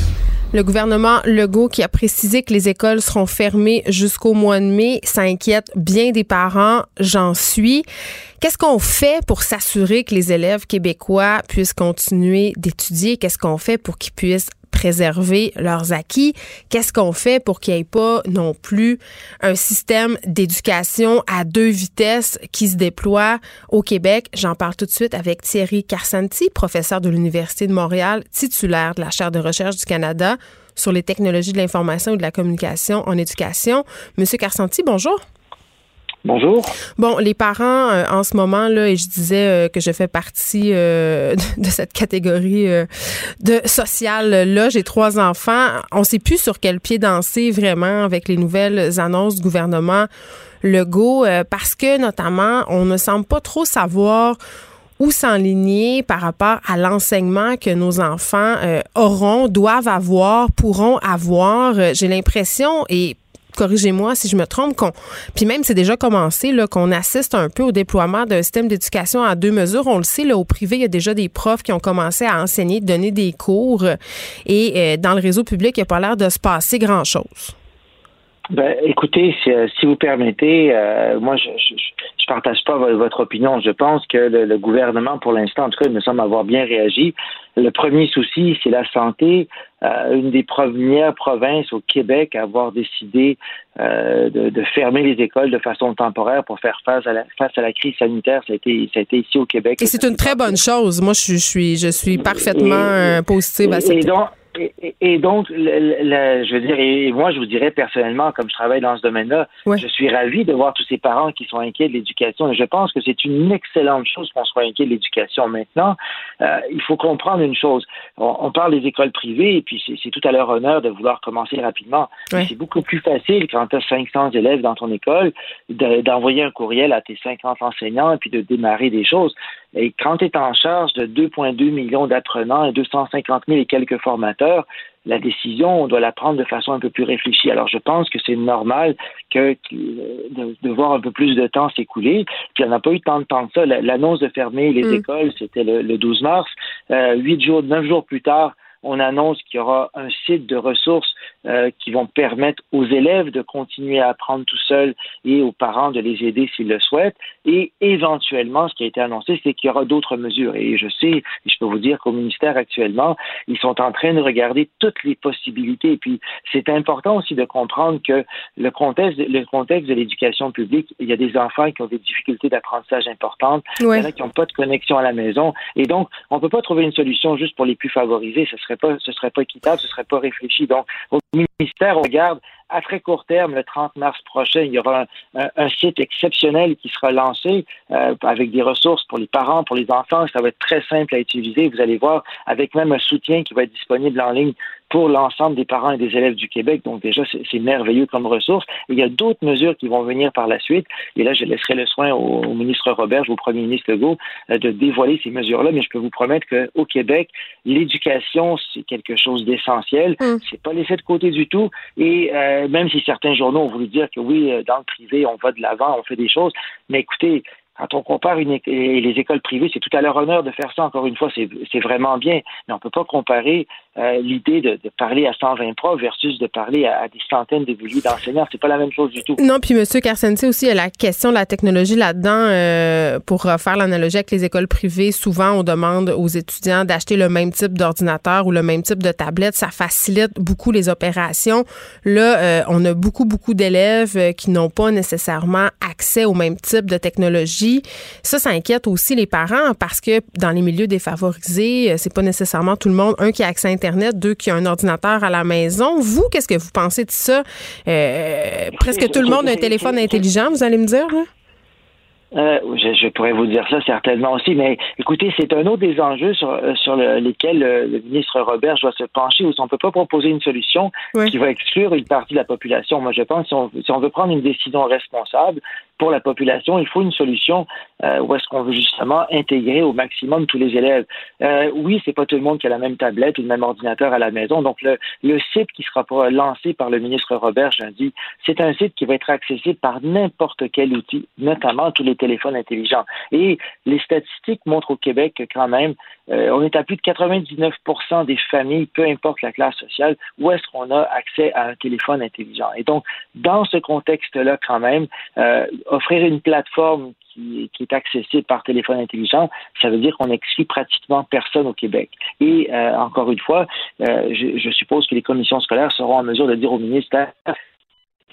Le gouvernement Legault qui a précisé que les écoles seront fermées jusqu'au mois de mai s'inquiète bien des parents, j'en suis. Qu'est-ce qu'on fait pour s'assurer que les élèves québécois puissent continuer d'étudier? Qu'est-ce qu'on fait pour qu'ils puissent préserver leurs acquis? Qu'est-ce qu'on fait pour qu'il n'y ait pas non plus un système d'éducation à deux vitesses qui se déploie au Québec? J'en parle tout de suite avec Thierry Carsanti, professeur de l'Université de Montréal, titulaire de la chaire de recherche du Canada sur les technologies de l'information et de la communication en éducation. Monsieur Carsanti, bonjour. Bonjour. Bon, les parents euh, en ce moment là, et je disais euh, que je fais partie euh, *laughs* de cette catégorie de sociale là. J'ai trois enfants. On sait plus sur quel pied danser vraiment avec les nouvelles annonces du gouvernement Legault parce que notamment on ne semble pas trop savoir où s'enligner par rapport à l'enseignement que nos enfants auront, doivent avoir, pourront avoir. J'ai l'impression, et corrigez-moi si je me trompe, qu'on, puis même c'est déjà commencé, là, qu'on assiste un peu au déploiement d'un système d'éducation à deux mesures. On le sait, là, au privé, il y a déjà des profs qui ont commencé à enseigner, donner des cours, et euh, dans le réseau public, il n'y a pas l'air de se passer grand-chose. Ben, écoutez, si, euh, vous permettez, euh, moi, je, je, partage pas votre opinion. Je pense que le, gouvernement, pour l'instant, en tout cas, il me semble avoir bien réagi. Le premier souci, c'est la santé. Euh, une des premières provinces au Québec à avoir décidé de, fermer les écoles de façon temporaire pour faire face à la, face à la crise sanitaire, ça a été, ça a été ici au Québec. Et c'est une très bonne chose. Moi, je, suis, je suis parfaitement positive à cette et, donc, je veux dire, et moi, je vous dirais personnellement, comme je travaille dans ce domaine-là, je suis ravi de voir tous ces parents qui sont inquiets de l'éducation. Et je pense que c'est une excellente chose qu'on soit inquiet de l'éducation. Maintenant, euh, il faut comprendre une chose. On, parle des écoles privées, et puis c'est tout à leur honneur de vouloir commencer rapidement. C'est beaucoup plus facile quand tu as 500 élèves dans ton école d'envoyer un courriel à tes 50 enseignants et puis de démarrer des choses. Et quand tu es en charge de 2,2 millions d'apprenants et 250 000 et quelques formateurs, la décision, on doit la prendre de façon un peu plus réfléchie. Alors, je pense que c'est normal que, de, voir un peu plus de temps s'écouler. Puis, on n'a pas eu tant de temps que ça. L'annonce de fermer les mm. écoles, c'était le, 12 mars. Euh, huit jours, neuf jours plus tard, on annonce qu'il y aura un site de ressources euh, qui vont permettre aux élèves de continuer à apprendre tout seuls et aux parents de les aider s'ils le souhaitent. Et éventuellement, ce qui a été annoncé, c'est qu'il y aura d'autres mesures. Et je sais, je peux vous dire qu'au ministère actuellement, ils sont en train de regarder toutes les possibilités. Et puis, c'est important aussi de comprendre que le contexte, le contexte de l'éducation publique, il y a des enfants qui ont des difficultés d'apprentissage importantes, il y en a qui n'ont pas de connexion à la maison. Et donc, on ne peut pas trouver une solution juste pour les plus favorisés. Ce serait pas, ce serait pas équitable, ce serait pas réfléchi. Donc, ministère, on regarde à très court terme, le 30 mars prochain, il y aura un, site exceptionnel qui sera lancé euh, avec des ressources pour les parents, pour les enfants. Ça va être très simple à utiliser. Vous allez voir, avec même un soutien qui va être disponible en ligne pour l'ensemble des parents et des élèves du Québec. Donc déjà, c'est merveilleux comme ressource. il y a d'autres mesures qui vont venir par la suite. Et là, je laisserai le soin au, ministre Robert, au premier ministre Legault, euh, de dévoiler ces mesures-là. Mais je peux vous promettre qu'au Québec, l'éducation, c'est quelque chose d'essentiel. Mm. C'est pas laissé de côté du tout. Et euh, même si certains journaux ont voulu dire que oui, euh, dans le privé, on va de l'avant, on fait des choses. Mais écoutez, quand on compare les écoles privées, c'est tout à leur honneur de faire ça. Encore une fois, c'est vraiment bien, mais on ne peut pas comparer euh, l'idée de, parler à 120 profs versus de parler à, des centaines de milliers d'enseignants. C'est pas la même chose du tout. Non, puis M. Carsensi aussi, il y a la question de la technologie là-dedans. Euh, pour faire l'analogie avec les écoles privées, souvent on demande aux étudiants d'acheter le même type d'ordinateur ou le même type de tablette. Ça facilite beaucoup les opérations. Là, euh, on a beaucoup, beaucoup d'élèves qui n'ont pas nécessairement accès au même type de technologie. Ça, ça inquiète aussi les parents parce que dans les milieux défavorisés, c'est pas nécessairement tout le monde, un qui a accès à Internet, deux qui ont un ordinateur à la maison. Vous, qu'est-ce que vous pensez de ça? Euh, presque tout le monde a un téléphone intelligent, vous allez me dire? Euh, je, pourrais vous dire ça certainement aussi, mais écoutez, c'est un autre des enjeux sur, euh, sur lesquels euh, le, ministre Robert doit se pencher, où on ne peut pas proposer une solution qui va exclure une partie de la population. Moi, je pense si on, si on veut prendre une décision responsable pour la population, il faut une solution où est-ce qu'on veut justement intégrer au maximum tous les élèves. Euh, oui, c'est pas tout le monde qui a la même tablette ou le même ordinateur à la maison. Donc, le, le site qui sera lancé par le ministre Robert jeudi, c'est un site qui va être accessible par n'importe quel outil, notamment tous les téléphones intelligents. Et les statistiques montrent au Québec que quand même, euh, on est à plus de 99% des familles, peu importe la classe sociale, où est-ce qu'on a accès à un téléphone intelligent. Et donc, dans ce contexte-là, quand même, euh, offrir une plateforme qui, est accessible par téléphone intelligent, ça veut dire qu'on exclut pratiquement personne au Québec. Et euh, encore une fois, je, suppose que les commissions scolaires seront en mesure de dire au ministère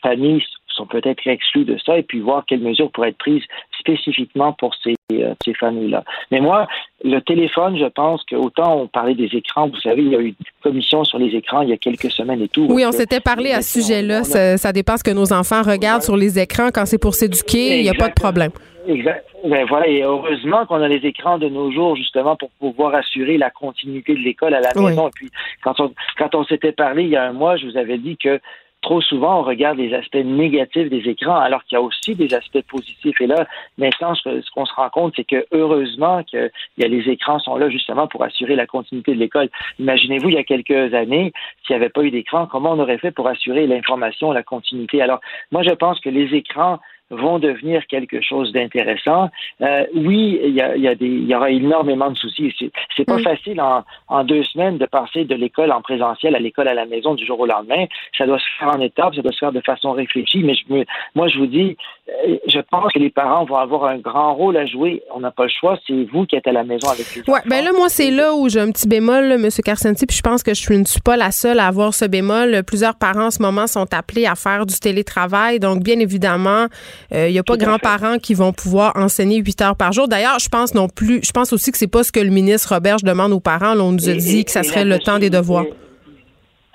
familles sont peut-être exclus de ça et puis voir quelles mesures pourraient être prises spécifiquement pour ces, euh, ces familles-là. Mais moi, le téléphone, je pense qu'autant on parlait des écrans, vous savez, il y a eu une commission sur les écrans il y a quelques semaines et tout. Oui, on s'était parlé à ce sujet-là. Ça, ça, dépend ce que nos enfants regardent sur les écrans. Quand c'est pour s'éduquer, il n'y a pas de problème. Exact. Ben voilà, et heureusement qu'on a les écrans de nos jours justement pour pouvoir assurer la continuité de l'école à la maison. Et puis quand on quand on s'était parlé il y a un mois, je vous avais dit que trop souvent, on regarde les aspects négatifs des écrans, alors qu'il y a aussi des aspects positifs. Et là, maintenant, ce qu'on se rend compte, c'est que heureusement que y a les écrans sont là justement pour assurer la continuité de l'école. Imaginez-vous, il y a quelques années, s'il n'y avait pas eu d'écran, comment on aurait fait pour assurer l'information, la continuité? Alors, moi, je pense que les écrans vont devenir quelque chose d'intéressant. Euh, oui, il y, a, y, a des, il y aura énormément de soucis. C'est, c'est pas facile en, en, deux semaines de passer de l'école en présentiel à l'école à la maison du jour au lendemain. Ça doit se faire en étapes, ça doit se faire de façon réfléchie. Mais je moi, je vous dis, euh, je pense que les parents vont avoir un grand rôle à jouer. On n'a pas le choix. C'est vous qui êtes à la maison avec les ouais, ben là, moi, c'est là où j'ai un petit bémol, M. Carcenti, puis je pense que je ne suis pas la seule à avoir ce bémol. Plusieurs parents en ce moment sont appelés à faire du télétravail. Donc, bien évidemment, il euh, n'y a pas grands-parents qui vont pouvoir enseigner huit heures par jour. D'ailleurs, je pense non plus, je pense aussi que c'est pas ce que le ministre Roberge demande aux parents. on nous a dit que ça serait le temps des devoirs.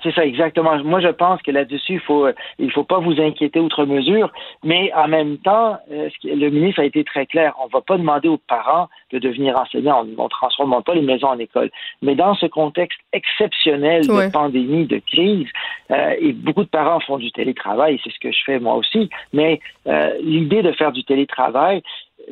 C'est ça, exactement. Moi, je pense que là-dessus, il faut, il faut pas vous inquiéter outre mesure, mais en même temps, euh, le ministre a été très clair. On va pas demander aux parents de devenir enseignants. On ne transforme pas les maisons en école. Mais dans ce contexte exceptionnel de pandémie, de crise, euh, et beaucoup de parents font du télétravail, c'est ce que je fais moi aussi, mais euh, l'idée de faire du télétravail,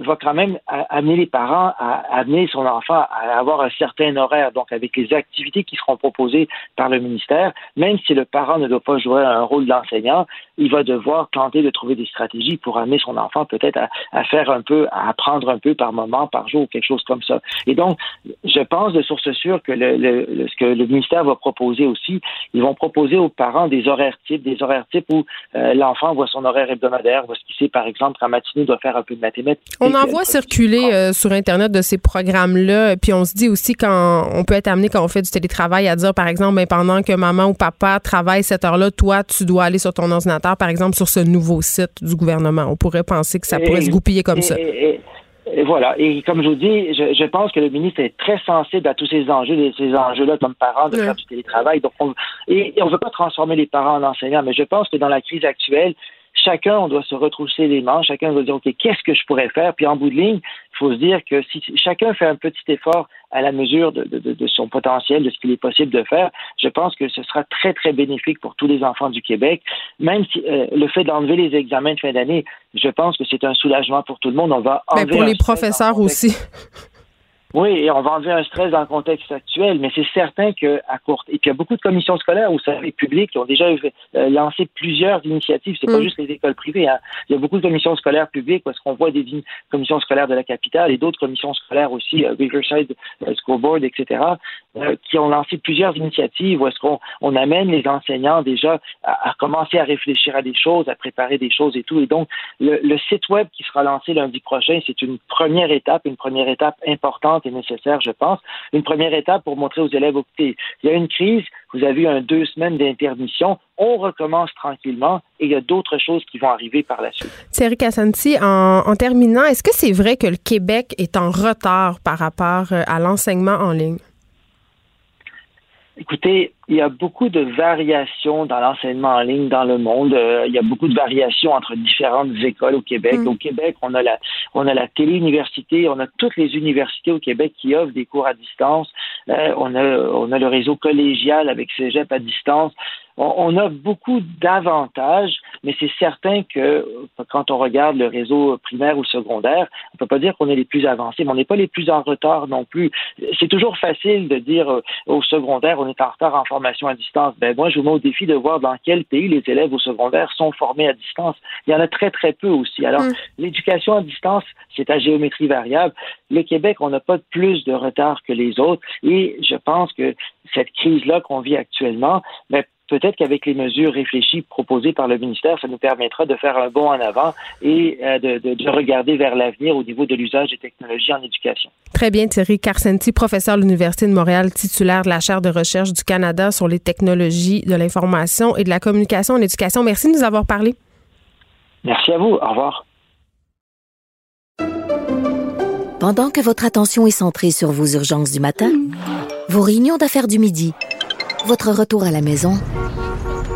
va quand même amener les parents à amener son enfant à avoir un certain horaire, donc avec les activités qui seront proposées par le ministère, même si le parent ne doit pas jouer un rôle d'enseignant, il va devoir tenter de trouver des stratégies pour amener son enfant peut-être à, faire un peu, à apprendre un peu par moment, par jour, quelque chose comme ça. Et donc, je pense de source sûre que le, ce que le ministère va proposer aussi, ils vont proposer aux parents des horaires types, des horaires types où euh, l'enfant voit son horaire hebdomadaire, voit ce qu'il sait, par exemple, qu'en matinée, il doit faire un peu de mathématiques on en voit circuler euh, sur Internet de ces programmes-là. Puis on se dit aussi quand on peut être amené quand on fait du télétravail à dire, par exemple, ben, pendant que maman ou papa travaille cette heure-là, toi, tu dois aller sur ton ordinateur, par exemple, sur ce nouveau site du gouvernement. On pourrait penser que ça pourrait se goupiller comme ça. Et, voilà. Et comme je vous dis, je, pense que le ministre est très sensible à tous ces enjeux, ces enjeux-là comme parents de faire du télétravail. Donc, et on ne veut pas transformer les parents en enseignants, mais je pense que dans la crise actuelle, chacun, on doit se retrousser les manches, chacun doit dire, OK, qu'est-ce que je pourrais faire? Puis en bout de ligne, il faut se dire que si chacun fait un petit effort à la mesure de, son potentiel, de ce qu'il est possible de faire, je pense que ce sera très, très bénéfique pour tous les enfants du Québec. Même si euh, le fait d'enlever les examens de fin d'année, je pense que c'est un soulagement pour tout le monde. On va ben, pour les professeurs aussi. *laughs* Oui, et on va enlever un stress dans le contexte actuel, mais c'est certain qu'à court et puis il y a beaucoup de commissions scolaires ou services publics qui ont déjà euh, lancé plusieurs initiatives. C'est pas mm. juste les écoles privées. Hein. Il y a beaucoup de commissions scolaires publiques parce qu'on voit des commissions scolaires de la capitale et d'autres commissions scolaires aussi, euh, Riverside euh, School Board, etc., qui ont lancé plusieurs initiatives où est-ce qu'on on amène les enseignants déjà à, commencer à réfléchir à des choses, à préparer des choses et tout. Et donc le, le site web qui sera lancé lundi prochain, c'est une première étape, une première étape importante est nécessaire, je pense. Une première étape pour montrer aux élèves, écoutez, il y a une crise, vous avez eu un deux semaines d'intermission, on recommence tranquillement et il y a d'autres choses qui vont arriver par la suite. Thierry Cassanti, en, en terminant, est-ce que c'est vrai que le Québec est en retard par rapport euh, à l'enseignement en ligne? Écoutez, il y a beaucoup de variations dans l'enseignement en ligne dans le monde. Euh, il y a beaucoup de variations entre différentes écoles au Québec. Mm. Au Québec, on a la, on a la télé-université, on a toutes les universités au Québec qui offrent des cours à distance. Euh, on a, on a le réseau collégial avec Cégep à distance on, a beaucoup d'avantages, mais c'est certain que quand on regarde le réseau primaire ou secondaire, on ne peut pas dire qu'on est les plus avancés, mais on n'est pas les plus en retard non plus. C'est toujours facile de dire euh, au secondaire, on est en retard en formation à distance. Ben moi, je vous mets au défi de voir dans quel pays les élèves au secondaire sont formés à distance. Il y en a très, très peu aussi. Alors, mm. l'éducation à distance, c'est à géométrie variable. Le Québec, on n'a pas plus de retard que les autres et je pense que cette crise-là qu'on vit actuellement, ben, peut-être qu'avec les mesures réfléchies proposées par le ministère, ça nous permettra de faire un bond en avant et euh, de, regarder vers l'avenir au niveau de l'usage des technologies en éducation. Très bien, Thierry Carcenti, professeur de l'Université de Montréal, titulaire de la chaire de recherche du Canada sur les technologies de l'information et de la communication en éducation. Merci de nous avoir parlé. Merci à vous. Au revoir. Pendant que votre attention est centrée sur vos urgences du matin, vos réunions d'affaires du midi, votre retour à la maison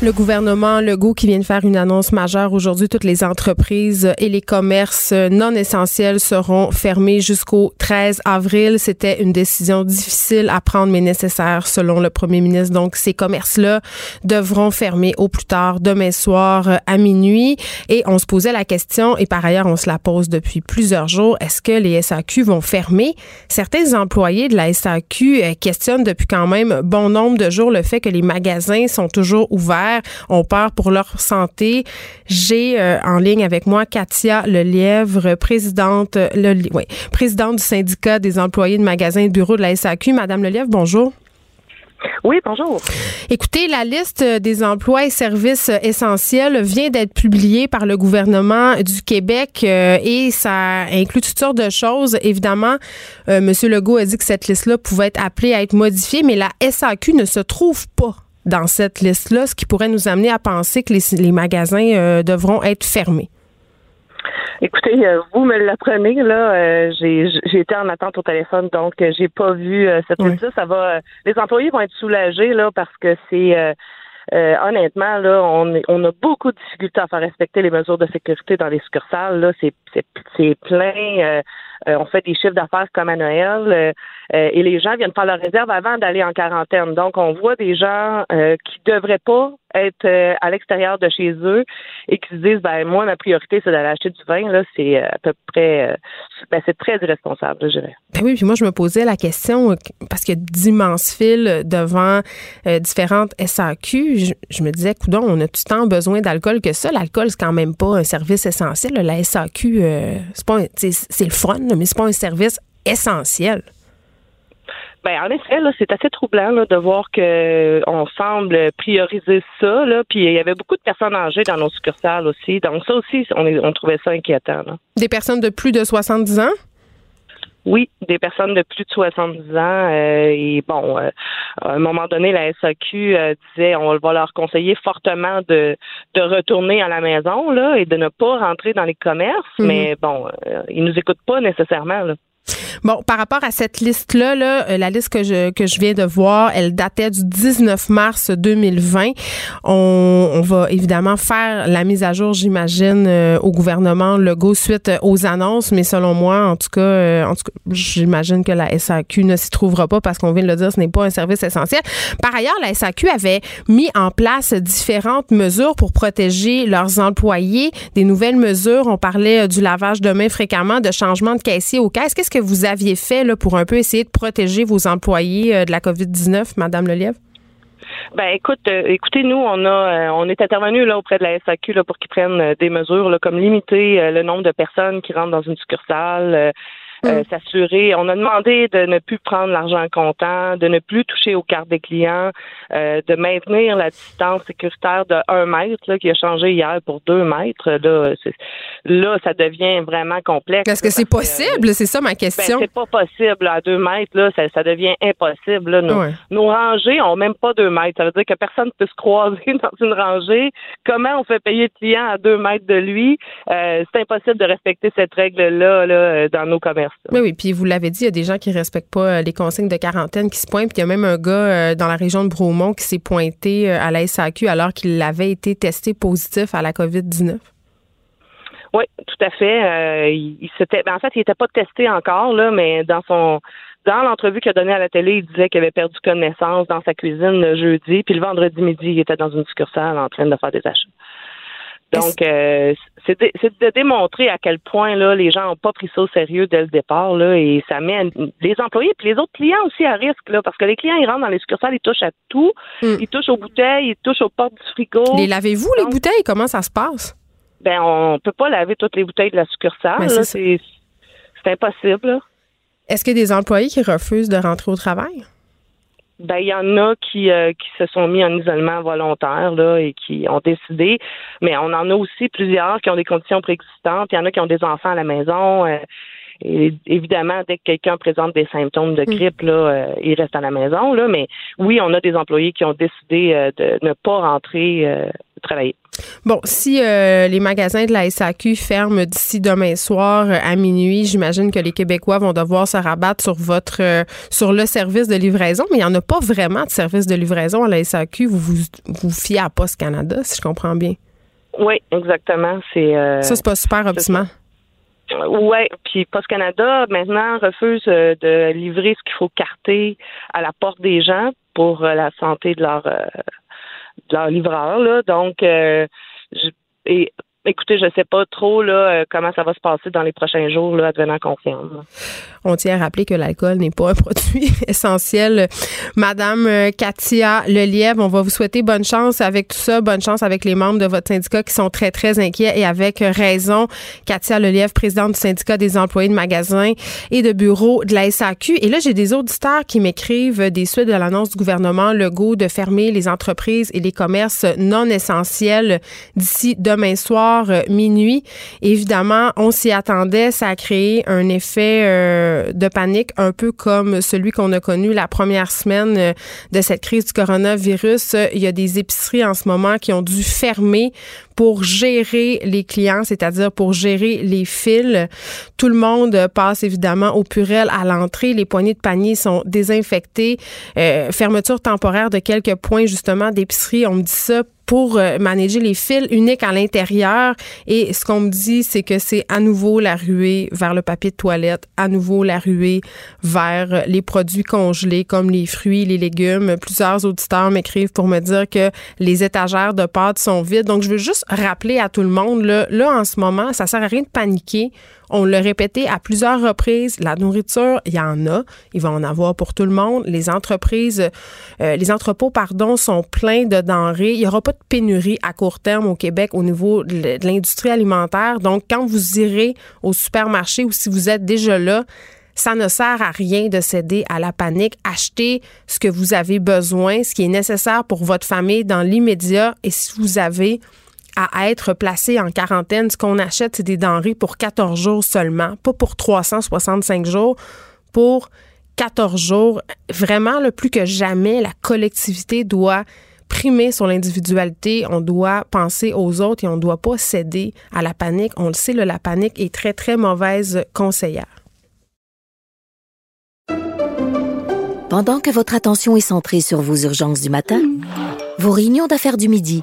Le gouvernement Legault qui vient de faire une annonce majeure aujourd'hui, toutes les entreprises et les commerces non essentiels seront fermés jusqu'au 13 avril. C'était une décision difficile à prendre mais nécessaire selon le premier ministre. Donc ces commerces-là devront fermer au plus tard demain soir à minuit et on se posait la question et par ailleurs on se la pose depuis plusieurs jours, est-ce que les SAQ vont fermer? Certains employés de la SAQ euh, questionnent depuis quand même bon nombre de jours le fait que les magasins sont toujours ouverts ont peur pour leur santé. J'ai euh, en ligne avec moi Katia Lelièvre, présidente, le, présidente du syndicat des employés de magasins et de bureaux de la SAQ. Madame Lelièvre, bonjour. Oui, bonjour. Écoutez, la liste des emplois et services essentiels vient d'être publiée par le gouvernement du Québec euh, et ça inclut toutes sortes de choses. Évidemment, euh, M. Legault a dit que cette liste-là pouvait être appelée à être modifiée, mais la SAQ ne se trouve pas dans cette liste-là, ce qui pourrait nous amener à penser que les, magasins euh, devront être fermés? Écoutez, euh, vous me l'apprenez, là, euh, j'ai été en attente au téléphone, donc j'ai pas vu cette liste-là. Ça va les employés vont être soulagés là parce que c'est honnêtement, là, on, on a beaucoup de difficultés à faire respecter les mesures de sécurité dans les succursales. Là, c'est, c'est, plein. On fait des chiffres d'affaires comme à Noël. Euh, et les gens viennent faire leur réserve avant d'aller en quarantaine. Donc, on voit des gens euh, qui devraient pas être euh, à l'extérieur de chez eux et qui se disent ben moi ma priorité c'est d'aller acheter du vin là c'est à peu près ben, c'est très irresponsable je dirais. Ben oui puis moi je me posais la question parce qu'il y a d'immenses files devant différentes SAQ je, me disais coudon on a tout le temps besoin d'alcool que ça? L'alcool c'est quand même pas un service essentiel la SAQ c'est pas c'est le fun mais c'est pas un service essentiel. Ben, en effet, là, c'est assez troublant là, de voir que on semble prioriser ça. Là, puis il y avait beaucoup de personnes âgées dans nos succursales aussi. Donc ça aussi, on, on trouvait ça inquiétant. Des personnes de plus de 70 ans? Oui, des personnes de plus de 70 ans. Euh, et bon, euh, à un moment donné, la SAQ euh, disait on va leur conseiller fortement de, de retourner à la maison là, et de ne pas rentrer dans les commerces. Mm-hmm. Mais bon, ils nous écoutent pas nécessairement. Là. Bon, par rapport à cette liste-là, là, euh, la liste que je, que je viens de voir, elle datait du 19 mars 2020. On, on va évidemment faire la mise à jour, j'imagine, euh, au gouvernement Legault suite aux annonces, mais selon moi, en tout cas, euh, en tout cas, j'imagine que la SAQ ne s'y trouvera pas parce qu'on vient de le dire, ce n'est pas un service essentiel. Par ailleurs, la SAQ avait mis en place différentes mesures pour protéger leurs employés, des nouvelles mesures. On parlait du lavage de mains fréquemment, de changement de caissier au caisse. Qu'est-ce que vous aviez fait là, pour un peu essayer de protéger vos employés euh, de la COVID-19, Madame Lelièvre? Ben écoute, euh, écoutez, nous on a euh, on est intervenu là auprès de la SAQ là, pour qu'ils prennent des mesures là, comme limiter le nombre de personnes qui rentrent dans une succursale. Euh, mm. s'assurer. On a demandé de ne plus prendre l'argent comptant, de ne plus toucher aux cartes des clients, euh, de maintenir la distance sécuritaire de un mètre, là, qui a changé hier pour deux mètres. Là, là ça devient vraiment complexe. Est-ce que c'est possible? c'est ça ma ben, question. c'est pas possible à deux mètres. Là, ça, devient impossible. Nos, nos rangées ont même pas deux mètres. Ça veut dire que personne ne peut se croiser *laughs* dans une rangée. Comment on fait payer le client à deux mètres de lui? Euh, c'est impossible de respecter cette règle-là là, dans nos commerces. Oui, oui. Puis vous l'avez dit, il y a des gens qui respectent pas euh, les consignes de quarantaine qui se pointent. Puis il y a même un gars euh, dans la région de Bromont qui s'est pointé à la SAQ alors qu'il avait été testé positif à la COVID-19. Oui, tout à fait. il, s'était, ben, en fait, il n'était pas testé encore là, mais dans son dans l'entrevue qu'il a donnée à la télé, il disait qu'il avait perdu connaissance dans sa cuisine le jeudi, puis le vendredi midi, il était dans une succursale en train de faire des achats. Donc, euh, c'est de, démontrer à quel point là les gens n'ont pas pris ça au sérieux dès le départ là, et ça met les employés et les autres clients aussi à risque là, parce que les clients ils rentrent dans les succursales, ils touchent à tout, hmm. ils touchent aux bouteilles, ils touchent aux portes du frigo. Les lavez-vous les bouteilles? Comment ça se passe? Ben on peut pas laver toutes les bouteilles de la succursale, c'est impossible. Est-ce qu'il y a des employés qui refusent de rentrer au travail? Ben il y en a qui euh, qui se sont mis en isolement volontaire là et qui ont décidé, mais on en a aussi plusieurs qui ont des conditions préexistantes. Il y en a qui ont des enfants à la maison. Euh, et évidemment, dès que quelqu'un présente des symptômes de mm. grippe, là, euh, il reste à la maison. Là, mais oui, on a des employés qui ont décidé de ne pas rentrer travailler. Bon, si euh, les magasins de la SAQ ferment d'ici demain soir euh, à minuit, j'imagine que les Québécois vont devoir se rabattre sur votre euh, sur le service de livraison, mais il n'y en a pas vraiment de service de livraison à la SAQ. Vous vous, vous fiez à Post Canada, si je comprends bien. Oui, exactement. C'est ça, c'est pas super optimal. Oui, puis Post Canada maintenant refuse de livrer ce qu'il faut carter à la porte des gens pour la santé de leur leur livreur. Là. Donc, euh, je, et Écoutez, je ne sais pas trop là, euh, comment ça va se passer dans les prochains jours, là, advenant confiance. On tient à rappeler que l'alcool n'est pas un *laughs* produit essentiel. Madame euh, Katia Lelièvre, on va vous souhaiter bonne chance avec tout ça, bonne chance avec les membres de votre syndicat qui sont très, très inquiets et avec raison. Katia Lelièvre, présidente du syndicat des employés de magasins et de bureaux de la SAQ. Et là, j'ai des auditeurs qui m'écrivent des suites de l'annonce du gouvernement Legault de fermer les entreprises et les commerces non essentiels d'ici demain soir euh, minuit. Évidemment, on s'y attendait. Ça a créé un effet euh, de panique, un peu comme celui qu'on a connu la première semaine euh, de cette crise du coronavirus. Il y a des épiceries en ce moment qui ont dû fermer pour gérer les clients, c'est-à-dire pour gérer les fils. Tout le monde passe évidemment au purel à l'entrée. Les poignées de panier sont désinfectées. fermeture temporaire de quelques points justement d'épicerie. On me dit ça pour euh, manager les fils uniques à l'intérieur. Et ce qu'on me dit, c'est que c'est à nouveau la ruée vers le papier de toilette, à nouveau la ruée vers les produits congelés comme les fruits, les légumes. Plusieurs auditeurs m'écrivent pour me dire que les étagères de pâtes sont vides. Donc, je veux juste rappeler à tout le monde, là, là en ce moment, ça sert à rien de paniquer. On l'a répété à plusieurs reprises, la nourriture, il y en a, il va en avoir pour tout le monde. Les entreprises, euh, les entrepôts, pardon, sont pleins de denrées. Il n'y aura pas de pénurie à court terme au Québec au niveau de l'industrie alimentaire. Donc, quand vous irez au supermarché ou si vous êtes déjà là, ça ne sert à rien de céder à la panique. Achetez ce que vous avez besoin, ce qui est nécessaire pour votre famille dans l'immédiat. Et si vous avez à être placé en quarantaine. Ce qu'on achète, c'est des denrées pour 14 jours seulement, pas pour 365 jours, pour 14 jours. Vraiment, le plus que jamais, la collectivité doit primer sur l'individualité, on doit penser aux autres et on ne doit pas céder à la panique. On le sait, la panique est très, très mauvaise conseillère. Pendant que votre attention est centrée sur vos urgences du matin, vos réunions d'affaires du midi,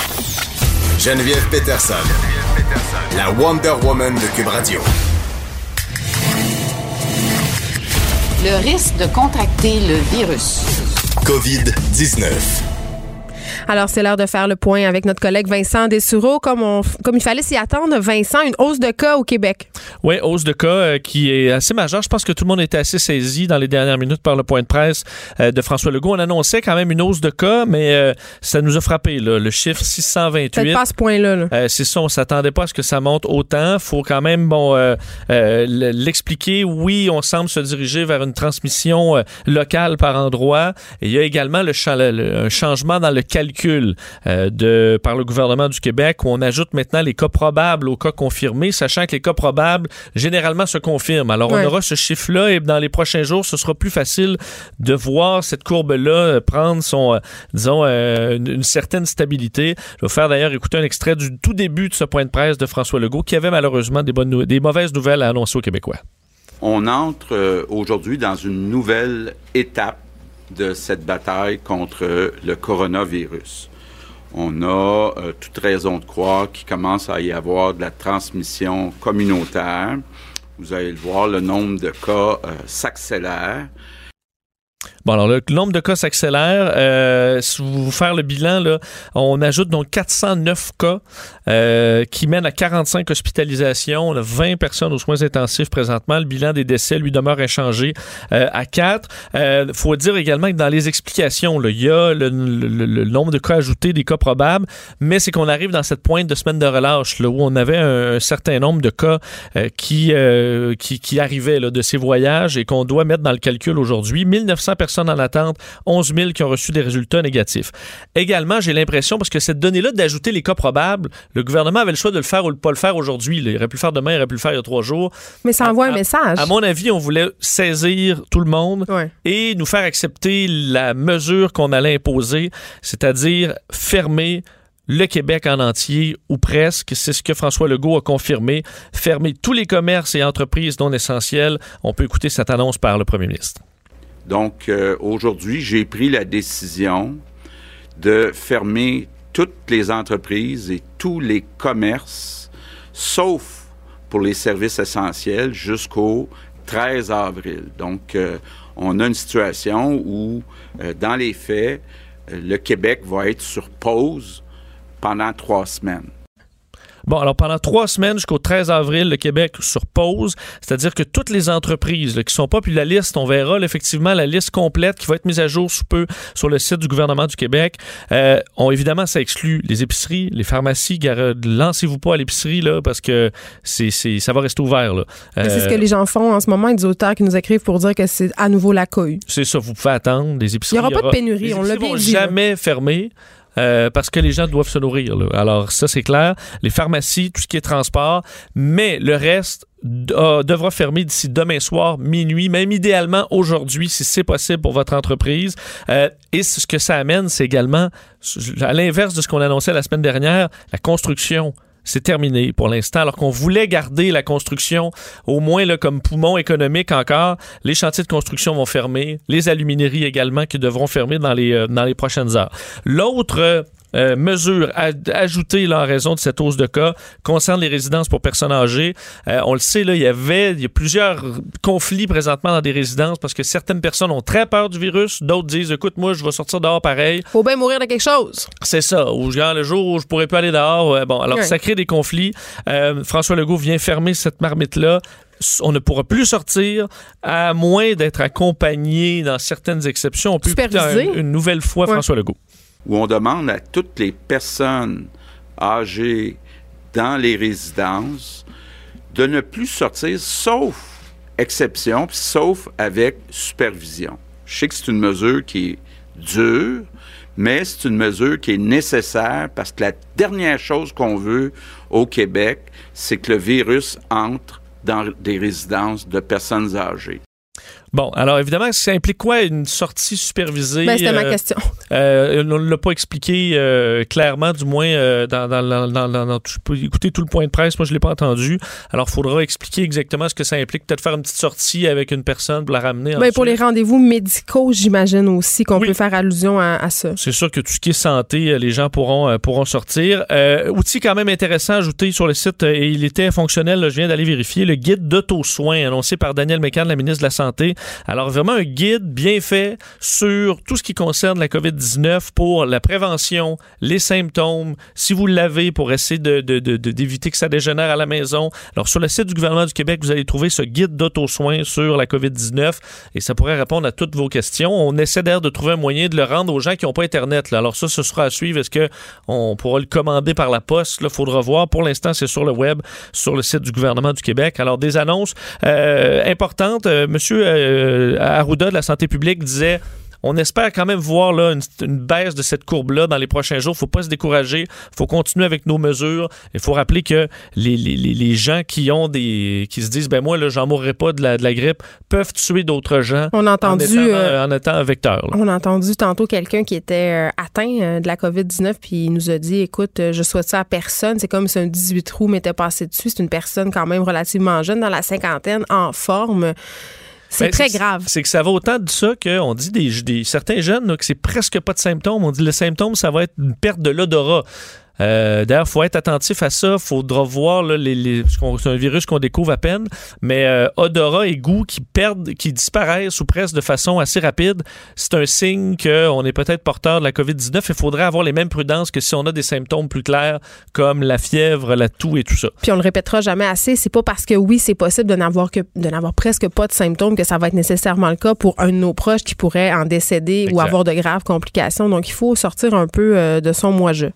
Geneviève Peterson, la Wonder Woman de Cube Radio. Le risque de contracter le virus. COVID-19. Alors, c'est l'heure de faire le point avec notre collègue Vincent Dessureau. Comme, on, comme il fallait s'y attendre, Vincent, une hausse de cas au Québec. Oui, hausse de cas euh, qui est assez majeure. Je pense que tout le monde était assez saisi dans les dernières minutes par le point de presse euh, de François Legault. On annonçait quand même une hausse de cas, mais euh, ça nous a frappé. Là. Le chiffre 628. Peut-être pas à ce point-là. c'est ça, on s'attendait pas à ce que ça monte autant. faut quand même bon l'expliquer. Oui, on semble se diriger vers une transmission locale par endroit. Et il y a également le, le, un changement dans le calcul euh, de, par le gouvernement du Québec où on ajoute maintenant les cas probables aux cas confirmés, sachant que les cas probables généralement se confirment. Alors on aura ce chiffre-là et dans les prochains jours, ce sera plus facile de voir cette courbe-là euh, prendre son, euh, disons, une, certaine stabilité. Je vais faire d'ailleurs écouter un extrait du tout début de ce point de presse de François Legault qui avait malheureusement des, bonnes, des mauvaises nouvelles à annoncer aux Québécois. On entre aujourd'hui dans une nouvelle étape de cette bataille contre le coronavirus. On a euh, toute raison de croire qu'il commence à y avoir de la transmission communautaire. Vous allez le voir, le nombre de cas euh, s'accélère. Bon, alors le nombre de cas s'accélère. Euh, si vous faire le bilan, là, on ajoute donc 409 cas euh, qui mènent à 45 hospitalisations. On a 20 personnes aux soins intensifs présentement. Le bilan des décès, lui, demeure inchangé euh, à 4. Il faut dire également que dans les explications, il y a le, nombre de cas ajoutés, des cas probables, mais c'est qu'on arrive dans cette pointe de semaine de relâche où on avait un, certain nombre de cas qui, qui, qui, arrivaient là, de ces voyages et qu'on doit mettre dans le calcul aujourd'hui. 1900 personnes en attente, 11 000 qui ont reçu des résultats négatifs. Également, j'ai l'impression, parce que cette donnée-là d'ajouter les cas probables, le gouvernement avait le choix de le faire ou de ne pas le faire aujourd'hui. Il aurait pu le faire demain, il aurait pu le faire il y a trois jours. Mais ça envoie un message. À, mon avis, on voulait saisir tout le monde et nous faire accepter la mesure qu'on allait imposer, c'est-à-dire fermer le Québec en entier, ou presque. C'est ce que François Legault a confirmé. Fermer tous les commerces et entreprises non essentielles. On peut écouter cette annonce par le premier ministre. Donc, euh, aujourd'hui, j'ai pris la décision de fermer toutes les entreprises et tous les commerces, sauf pour les services essentiels, jusqu'au 13 avril. Donc, euh, on a une situation où, euh, dans les faits, le Québec va être sur pause pendant trois semaines. Bon, alors pendant trois semaines jusqu'au 13 avril, le Québec sur pause, c'est-à-dire que toutes les entreprises là, qui sont pas, puis la liste, on verra effectivement la liste complète qui va être mise à jour sous peu sur le site du gouvernement du Québec. Euh, évidemment, ça exclut les épiceries, les pharmacies. Lancez-vous pas à l'épicerie là parce que c'est, ça va rester ouvert. Là. c'est ce que euh, les gens font en ce moment. Des auteurs qui nous écrivent pour dire que c'est à nouveau la. C'est ça, vous pouvez attendre. des épiceries. Il n'y aura pas de pénurie, on l'a bien dit. jamais fermé. Euh, parce que les gens doivent se nourrir. Alors ça, c'est clair. Les pharmacies, tout ce qui est transport, mais le reste devra fermer d'ici demain soir, minuit, même idéalement aujourd'hui, si c'est possible pour votre entreprise. Euh, et ce que ça amène, c'est également, à l'inverse de ce qu'on annonçait la semaine dernière, la construction c'est terminé pour l'instant. Alors qu'on voulait garder la construction au moins là, comme poumon économique encore, les chantiers de construction vont fermer, les alumineries également qui devront fermer dans les, euh, dans les prochaines heures. L'autre euh, mesures ajoutées là, en raison de cette hausse de cas concerne les résidences pour personnes âgées. Euh, on le sait, là, il y avait il y a plusieurs conflits présentement dans des résidences parce que certaines personnes ont très peur du virus, d'autres disent écoute, moi, je vais sortir dehors pareil. Faut bien mourir de quelque chose. C'est ça. Ou genre, le jour où je pourrais plus aller dehors. bon, alors ça crée des conflits. Euh, François Legault vient fermer cette marmite-là on ne pourra plus sortir à moins d'être accompagné dans certaines exceptions. On peut une, une nouvelle fois François Legault où on demande à toutes les personnes âgées dans les résidences de ne plus sortir, sauf exception, sauf avec supervision. Je sais que c'est une mesure qui est dure, mais c'est une mesure qui est nécessaire parce que la dernière chose qu'on veut au Québec, c'est que le virus entre dans des résidences de personnes âgées. Bon, alors évidemment, ça implique quoi une sortie supervisée? Ben, c'était ma euh, question. Euh, on ne l'a pas expliqué euh, clairement, du moins dans, dans, dans, dans, Tu peux écouter tout le point de presse, moi je ne l'ai pas entendu. Alors, il faudra expliquer exactement ce que ça implique. Peut-être faire une petite sortie avec une personne pour la ramener. Ben, pour les rendez-vous médicaux, j'imagine aussi qu'on peut faire allusion à, ça. C'est sûr que tout ce qui est santé, les gens pourront, pourront sortir. outil quand même intéressant ajouté sur le site, et il était fonctionnel, je viens d'aller vérifier, le guide d'auto-soins annoncé par Daniel Mécan, la ministre de la Santé Alors vraiment un guide bien fait sur tout ce qui concerne la COVID-19 pour la prévention, les symptômes, si vous l'avez, pour essayer d'éviter de, de, que ça dégénère à la maison. Alors sur le site du gouvernement du Québec, vous allez trouver ce guide d'auto-soins sur la COVID-19 et ça pourrait répondre à toutes vos questions. On essaie d'ailleurs de trouver un moyen de le rendre aux gens qui n'ont pas Internet. Alors ça, ce sera à suivre. Est-ce qu'on pourra le commander par la poste? Il faudra voir. Pour l'instant, c'est sur le web, sur le site du gouvernement du Québec. Alors des annonces euh, importantes. Euh, Monsieur euh, Arruda de la santé publique disait on espère quand même voir là, une, baisse de cette courbe-là dans les prochains jours. Il ne faut pas se décourager. Il faut continuer avec nos mesures. Il faut rappeler que les, les, les, gens qui ont des qui se disent ben moi là j'en mourrai pas de la, de la grippe peuvent tuer d'autres gens on a entendu, en, étant, euh, un vecteur. On a entendu tantôt quelqu'un qui était euh, atteint euh, de la COVID-19 puis il nous a dit écoute je souhaite ça à personne? C'est comme si un 18 trous m'était passé dessus. C'est une personne quand même relativement jeune dans la cinquantaine en forme. C'est ben, très grave. C'est que ça va autant de ça qu'on dit des, certains jeunes que c'est presque pas de symptômes. On dit le symptôme, ça va être une perte de l'odorat. Euh, d'ailleurs, il faut être attentif à ça. Il faudra voir les, c'est un virus qu'on découvre à peine, mais euh, odorat et goût qui perdent, qui disparaissent ou presque de façon assez rapide, c'est un signe qu'on est peut-être porteur de la COVID-19. Il faudrait avoir les mêmes prudences que si on a des symptômes plus clairs comme la fièvre, la toux et tout ça. Puis on le répétera jamais assez. C'est pas parce que oui, c'est possible de n'avoir que de n'avoir presque pas de symptômes que ça va être nécessairement le cas pour un de nos proches qui pourrait en décéder ou avoir de graves complications. Donc il faut sortir un peu euh, de son moi-je.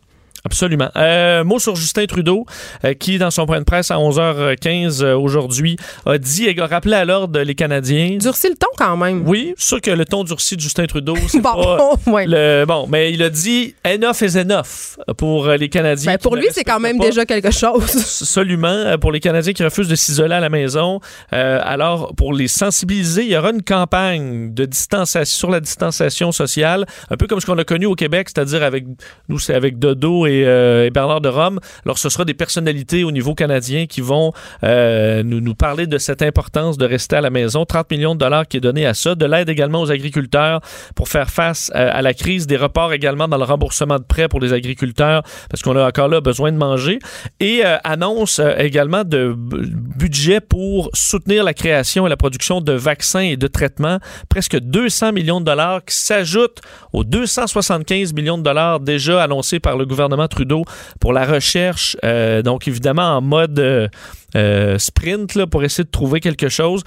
Absolument. Euh, mot sur Justin Trudeau, euh, qui, dans son point de presse à 11h15 euh, aujourd'hui, a dit et a rappelé à l'ordre les Canadiens. Durci le ton quand même. Oui, sûr que le ton durci de Justin Trudeau, c'est *laughs* bon, pas le, bon, mais il a dit enough is enough pour les Canadiens. Ben, pour lui, c'est quand même déjà quelque chose. *laughs* Absolument. Pour les Canadiens qui refusent de s'isoler à la maison. alors, pour les sensibiliser, il y aura une campagne de distanciation sur la distanciation sociale, un peu comme ce qu'on a connu au Québec, c'est-à-dire avec nous, c'est avec Dodo et euh, et, Bernard de Rome. Alors, ce sera des personnalités au niveau canadien qui vont euh, nous, nous parler de cette importance de rester à la maison. 30 millions de dollars qui est donné à ça. De l'aide également aux agriculteurs pour faire face euh, à la crise. Des reports également dans le remboursement de prêts pour les agriculteurs parce qu'on a encore là besoin de manger. Et annonce également de budget pour soutenir la création et la production de vaccins et de traitements. Presque 200 millions de dollars qui s'ajoutent aux 275 millions de dollars déjà annoncés par le gouvernement Trudeau pour la recherche, euh, donc évidemment en mode euh, euh, sprint là, pour essayer de trouver quelque chose.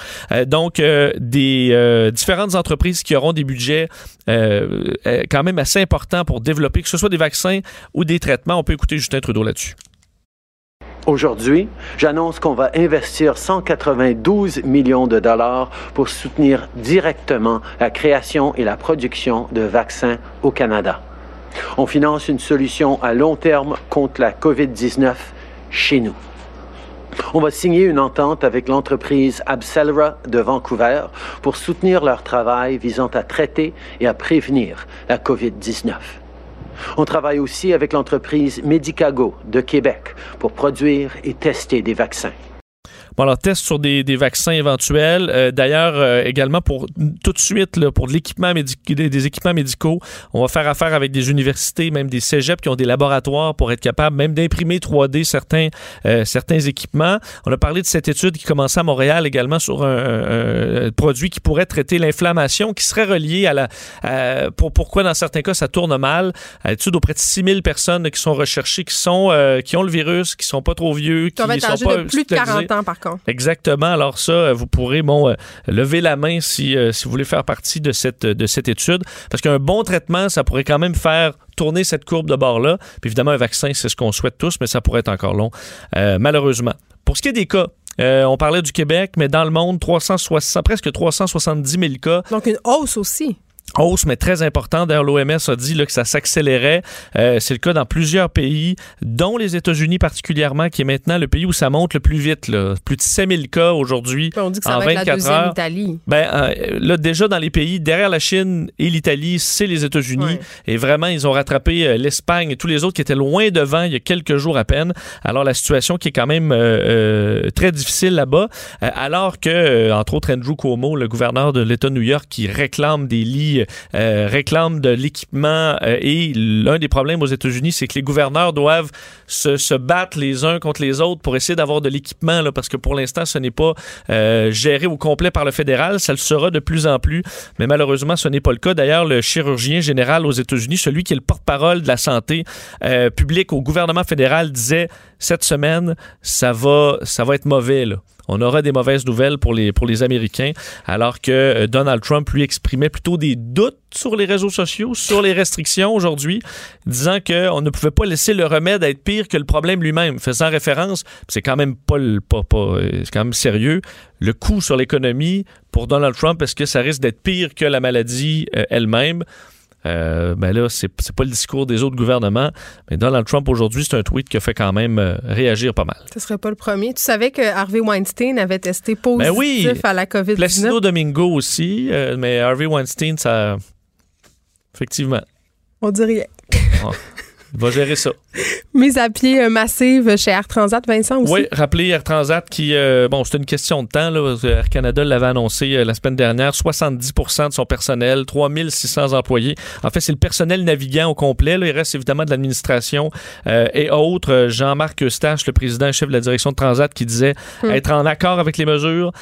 donc, des différentes entreprises qui auront des budgets quand même assez importants pour développer, que ce soit des vaccins ou des traitements. On peut écouter Justin Trudeau là-dessus. Aujourd'hui, j'annonce qu'on va investir 192 millions de dollars pour soutenir directement la création et la production de vaccins au Canada. On finance une solution à long terme contre la COVID-19 chez nous. On va signer une entente avec l'entreprise Abcelera de Vancouver pour soutenir leur travail visant à traiter et à prévenir la COVID-19. On travaille aussi avec l'entreprise Medicago de Québec pour produire et tester des vaccins. Bon, alors, test sur des, vaccins éventuels. Euh, d'ailleurs, euh, également pour tout de suite, là, pour l'équipement des, des, équipements médicaux, on va faire affaire avec des universités, même des cégeps qui ont des laboratoires pour être capables même d'imprimer 3D certains, euh, certains équipements. On a parlé de cette étude qui commençait à Montréal également sur un, produit qui pourrait traiter l'inflammation, qui serait relié à la... pour pourquoi, dans certains cas, ça tourne mal. À étude auprès de 6000 personnes qui sont recherchées, qui, sont, qui ont le virus, qui sont pas trop vieux, qui sont pas de plus de 40 ans, par contre. Exactement. Alors ça, euh, vous pourrez bon, euh, lever la main si, euh, si vous voulez faire partie de cette, de cette étude. Parce qu'un bon traitement, ça pourrait quand même faire tourner cette courbe de bord-là. Puis évidemment, un vaccin, c'est ce qu'on souhaite tous, mais ça pourrait être encore long, malheureusement. Pour ce qui est des cas, on parlait du Québec, mais dans le monde, 360, presque 370 000 cas. Donc une hausse aussi hausse, mais très important. D'ailleurs, l'OMS a dit là, que ça s'accélérait. Euh, c'est le cas dans plusieurs pays, dont les États-Unis particulièrement, qui est maintenant le pays où ça monte le plus vite. Là. Plus de 5000 cas aujourd'hui On dit que ça en va 24 être la heures. Italie. Ben, euh, là, déjà dans les pays, derrière la Chine et l'Italie, c'est les États-Unis. Et vraiment, ils ont rattrapé euh, l'Espagne et tous les autres qui étaient loin devant il y a quelques jours à peine. Alors, la situation qui est quand même très difficile là-bas. alors que, entre autres, Andrew Cuomo, le gouverneur de l'État de New York, qui réclame des lits réclament de l'équipement et l'un des problèmes aux États-Unis, c'est que les gouverneurs doivent se, battre les uns contre les autres pour essayer d'avoir de l'équipement, parce que pour l'instant, ce n'est pas géré au complet par le fédéral. Ça le sera de plus en plus, mais malheureusement, ce n'est pas le cas. D'ailleurs, le chirurgien général aux États-Unis, celui qui est le porte-parole de la santé publique au gouvernement fédéral, disait cette semaine, ça va, ça va être mauvais. On aura des mauvaises nouvelles pour les, pour les Américains, alors que euh, Donald Trump lui exprimait plutôt des doutes sur les réseaux sociaux, sur les restrictions aujourd'hui, disant qu'on ne pouvait pas laisser le remède être pire que le problème lui-même, faisant référence, c'est quand même pas, pas, pas euh, c'est quand même sérieux, le coût sur l'économie pour Donald Trump, est-ce que ça risque d'être pire que la maladie euh, elle-même? Euh, ben là, c'est, pas le discours des autres gouvernements. Mais Donald Trump, aujourd'hui, c'est un tweet qui a fait quand même euh, réagir pas mal. Ce serait pas le premier. Tu savais que Harvey Weinstein avait testé positif ben oui, à la COVID-19? Placido Domingo aussi, euh, mais Harvey Weinstein, ça... Effectivement. On dit rien. Va gérer ça. *laughs* Mise à pied euh, massive chez Air Transat, Vincent aussi? Oui, rappelez Air Transat qui, euh, bon, c'est une question de temps. Là, Air Canada l'avait annoncé euh, la semaine dernière, 70% de son personnel, 3600 employés. En fait, c'est le personnel navigant au complet. Il reste évidemment de l'administration et autres. Jean-Marc Eustache, le président et chef de la direction de Transat, qui disait hmm. être en accord avec les mesures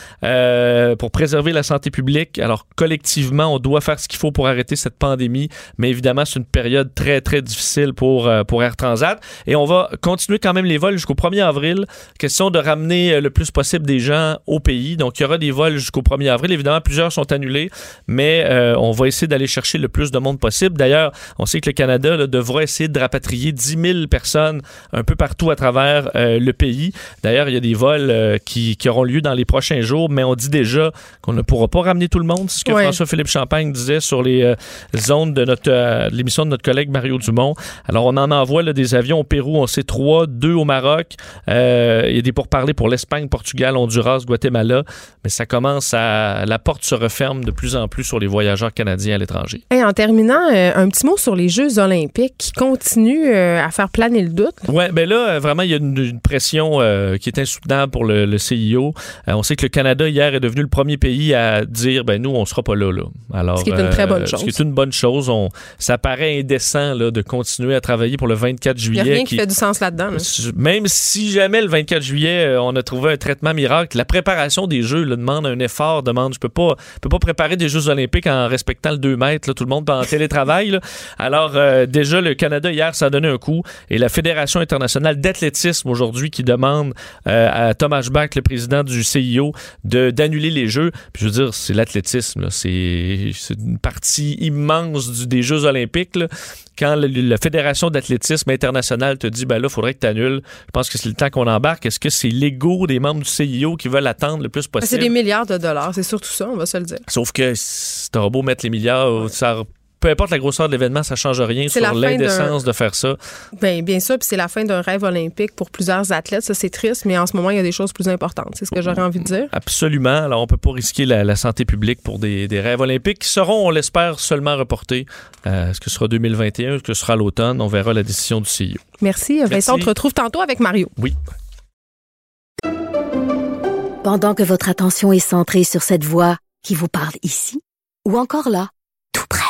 pour préserver la santé publique. Alors, collectivement, on doit faire ce qu'il faut pour arrêter cette pandémie, mais évidemment, c'est une période très, très difficile pour, pour Air Transat. Et on va continuer quand même les vols jusqu'au 1er avril. Question de ramener euh, le plus possible des gens au pays. Donc, il y aura des vols jusqu'au 1er avril. Évidemment, plusieurs sont annulés, mais euh, on va essayer d'aller chercher le plus de monde possible. D'ailleurs, on sait que le Canada devra essayer de rapatrier 10 000 personnes un peu partout à travers euh, le pays. D'ailleurs, il y a des vols qui, auront lieu dans les prochains jours, mais on dit déjà qu'on ne pourra pas ramener tout le monde. C'est ce que François-Philippe Champagne disait sur les zones de notre l'émission de notre collègue Mario Dumont. Alors, on en envoie des avions Pérou, on sait trois, deux au Maroc. Euh, il y a des pourparlers pour l'Espagne, Portugal, Honduras, Guatemala. Mais ça commence à. La porte se referme de plus en plus sur les voyageurs canadiens à l'étranger. Et en terminant, euh, un petit mot sur les Jeux olympiques qui continuent euh, à faire planer le doute. Oui, bien là, vraiment, il y a une, pression qui est insoutenable pour le, CIO. on sait que le Canada, hier, est devenu le premier pays à dire ben nous, on sera pas là. là. Alors, ce qui est une très bonne chose. Ce qui est une bonne chose. On, ça paraît indécent là, de continuer à travailler pour le 24 juillet qui, fait du sens là-dedans. Même si jamais le 24 juillet, euh, on a trouvé un traitement miracle, la préparation des Jeux demande un effort, demande. Je peux pas, peux pas préparer des Jeux olympiques en respectant le 2 mètres. tout le monde en télétravail. Alors, euh, déjà, le Canada, hier, ça a donné un coup. Et la Fédération internationale d'athlétisme, aujourd'hui, qui demande euh, à Thomas Bach, le président du CIO, d'annuler les Jeux. Puis, je veux dire, c'est l'athlétisme. C'est une partie immense des Jeux olympiques. Quand la Fédération d'athlétisme internationale te dit, ben là, il faudrait que tu annules, je pense que c'est le temps qu'on embarque. Est-ce que c'est l'ego des membres du CIO qui veulent attendre le plus possible? C'est des milliards de dollars, c'est surtout ça, on va se le dire. Sauf que t'auras beau mettre les milliards, ça peu importe la grosseur de l'événement, ça change rien sur l'indécence de faire ça. Bien, bien sûr, puis c'est la fin d'un rêve olympique pour plusieurs athlètes. Ça, c'est triste, mais en ce moment, il y a des choses plus importantes. C'est ce que j'aurais envie de dire. Absolument. Alors, on peut pas risquer la, santé publique pour des, rêves olympiques qui seront, on l'espère, seulement reportés. Euh, est-ce que ce sera 2021? Est-ce que ce sera l'automne? On verra la décision du CIO. Merci. Vincent, on te retrouve tantôt avec Mario. Oui. Pendant que votre attention est centrée sur cette voix qui vous parle ici, ou encore là,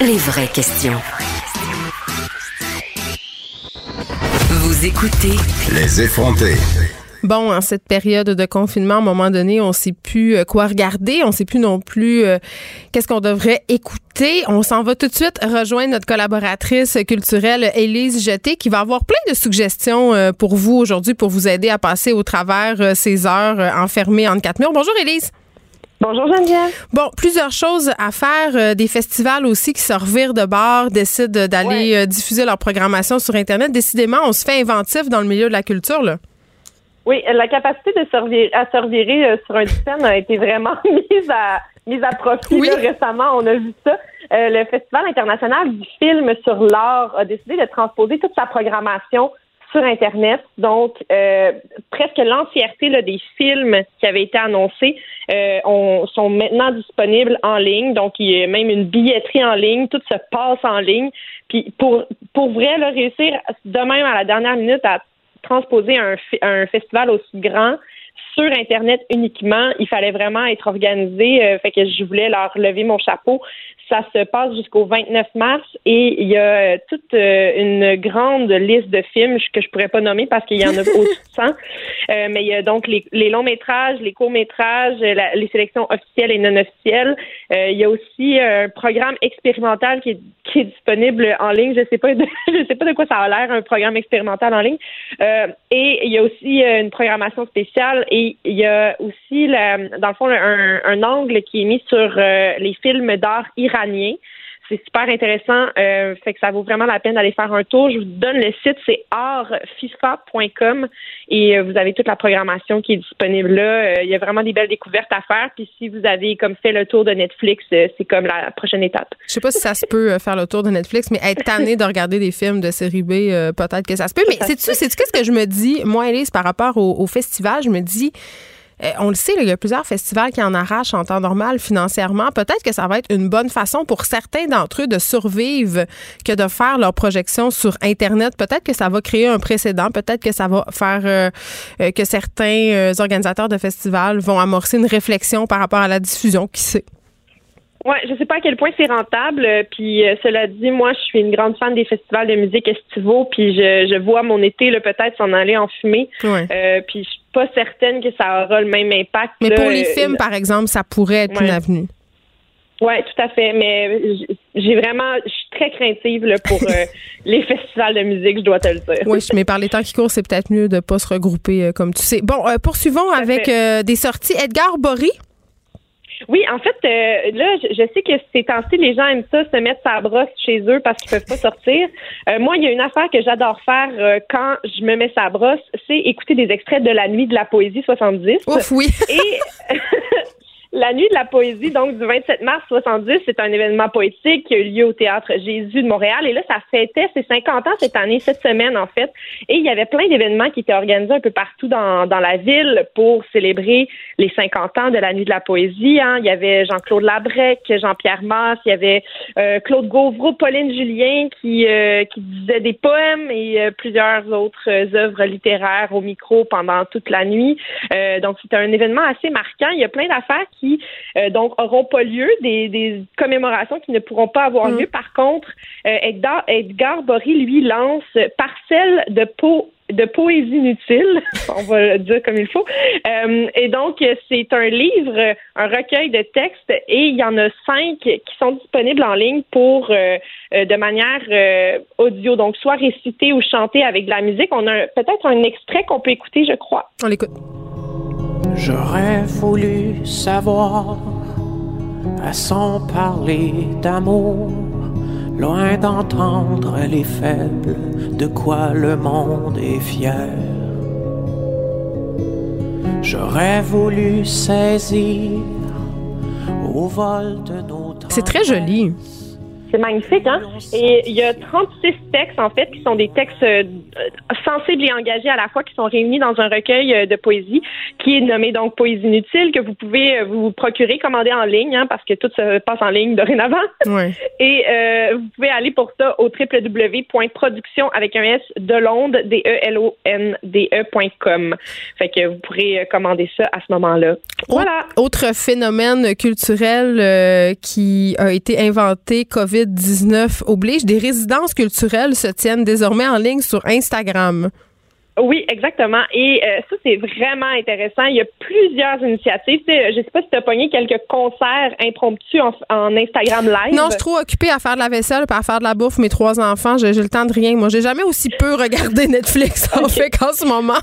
les vraies questions. Vous écoutez Les effronter. Bon, en cette période de confinement, à un moment donné, on ne sait plus euh, quoi regarder, on ne sait plus non plus euh, qu'est-ce qu'on devrait écouter. On s'en va tout de suite rejoindre notre collaboratrice culturelle Élise Jeté qui va avoir plein de suggestions euh, pour vous aujourd'hui pour vous aider à passer au travers ces heures enfermées en quatre murs. Bonjour Élise. Bonjour Geneviève. Bon, plusieurs choses à faire. Euh, des festivals aussi qui se revirent de bord, décident d'aller euh, diffuser leur programmation sur Internet. Décidément, on se fait inventif dans le milieu de la culture, là. Oui, la capacité de servir, à se revirer euh, sur un scène a été vraiment *laughs* mise à mise à profit là, récemment. On a vu ça. Euh, le Festival international du film sur l'art a décidé de transposer toute sa programmation sur Internet. Donc, euh, presque l'entièreté des films qui avaient été annoncés euh, on, sont maintenant disponibles en ligne. Donc, il y a même une billetterie en ligne. Tout se passe en ligne. Puis, pour, pour vrai, là, réussir de même à la dernière minute à transposer un, un festival aussi grand, sur Internet uniquement. Il fallait vraiment être organisé. Euh, fait que je voulais leur lever mon chapeau. Ça se passe jusqu'au 29 mars et il y a euh, toute euh, une grande liste de films que je pourrais pas nommer parce qu'il y en a *laughs* au-dessus de 100. mais il y a donc les, longs métrages, les courts métrages, les sélections officielles et non officielles. il y a aussi un programme expérimental qui est, qui est disponible en ligne. Je sais pas, de, *laughs* je sais pas de quoi ça a l'air un programme expérimental en ligne. et il y a aussi une programmation spéciale et il y a aussi, dans le fond, un, un angle qui est mis sur les films d'art iranien c'est super intéressant. Euh, fait que ça vaut vraiment la peine d'aller faire un tour. Je vous donne le site, c'est artfifa.com et euh, vous avez toute la programmation qui est disponible là. Euh, il y a vraiment des belles découvertes à faire. Puis si vous avez comme fait le tour de Netflix, c'est comme la prochaine étape. Je sais pas si ça se peut faire le tour de Netflix, mais être tanné de regarder des films de série B, peut-être que ça se peut. Mais c'est tu c'est qu'est-ce que je me dis, moi, Elise, par rapport au festival, je me dis euh, on le sait, il y a plusieurs festivals qui en arrachent en temps normal financièrement. Peut-être que ça va être une bonne façon pour certains d'entre eux de survivre que de faire leur projection sur Internet. Peut-être que ça va créer un précédent. Peut-être que ça va faire euh, euh, que certains organisateurs de festivals vont amorcer une réflexion par rapport à la diffusion. Qui sait? Ouais, je sais pas à quel point c'est rentable. Puis cela dit, moi, je suis une grande fan des festivals de musique estivaux. Puis je, vois mon été peut-être s'en aller en fumée. puis je pas certaine que ça aura le même impact. Mais pour les films, par exemple, ça pourrait être une avenue. Oui, tout à fait. Mais j'ai vraiment, je suis très craintive pour euh, *laughs* les festivals de musique, je dois te le dire. Oui, mais par les temps qui courent, c'est peut-être mieux de ne pas se regrouper euh, comme tu sais. Bon, euh, poursuivons avec des sorties. Edgar Bory. Oui, en fait, euh, là, je, sais que ces temps-ci, les gens aiment ça, se mettre sa brosse chez eux parce qu'ils peuvent pas sortir. Euh, moi, il y a une affaire que j'adore faire euh, quand je me mets sa brosse, c'est écouter des extraits de la nuit de la poésie 70. Ouf, oui. Et *laughs* La Nuit de la poésie, donc du 27 mars 70, c'est un événement poétique qui a eu lieu au Théâtre Jésus de Montréal. Et là, ça fêtait ses 50 ans cette année, cette semaine en fait. Et il y avait plein d'événements qui étaient organisés un peu partout dans, dans la ville pour célébrer les 50 ans de la Nuit de la poésie. Hein. Il y avait Jean-Claude Labrec, Jean-Pierre Masse, il y avait euh, Claude Gauvreau, Pauline Julien qui, euh, qui disait des poèmes et euh, plusieurs autres œuvres littéraires au micro pendant toute la nuit. donc, c'était un événement assez marquant. Il y a plein d'affaires qui euh, donc auront pas lieu, des, commémorations qui ne pourront pas avoir mm. lieu. Par contre, euh, Edgar, Edgar Bory, lui, lance Parcelle de peau de poésie inutile, *laughs* on va le dire comme il faut. Euh, et donc, c'est un livre, un recueil de textes, et il y en a cinq qui sont disponibles en ligne pour de manière audio, donc soit récité ou chanté avec de la musique. On a peut-être un extrait qu'on peut écouter, je crois. On l'écoute. J'aurais voulu savoir, à s'en parler d'amour, loin d'entendre les faibles, de quoi le monde est fier. J'aurais voulu saisir au vol de nos C'est très joli. C'est magnifique, hein? Et il y a 36 textes, en fait, qui sont des textes euh, sensibles et engagés à la fois, qui sont réunis dans un recueil euh, de poésie qui est nommé donc Poésie inutile, que vous pouvez euh, vous procurer, commander en ligne, hein, parce que tout se passe en ligne dorénavant. Ouais. *laughs* Et vous pouvez aller pour ça au www.production avec un S de Londres, d e l o n d ecom Fait que vous pourrez commander ça à ce moment-là. Voilà. Autre phénomène culturel qui a été inventé COVID 19 oblige, des résidences culturelles se tiennent désormais en ligne sur Instagram. Oui, exactement. Et euh, ça, c'est vraiment intéressant. Il y a plusieurs initiatives. je ne sais pas si tu as pogné quelques concerts impromptus en, Instagram Live. Non, je suis trop occupée à faire de la vaisselle et à faire de la bouffe. Mes trois enfants, j'ai le temps de rien. Moi, j'ai jamais aussi peu regardé *laughs* Netflix en fait qu'en ce moment.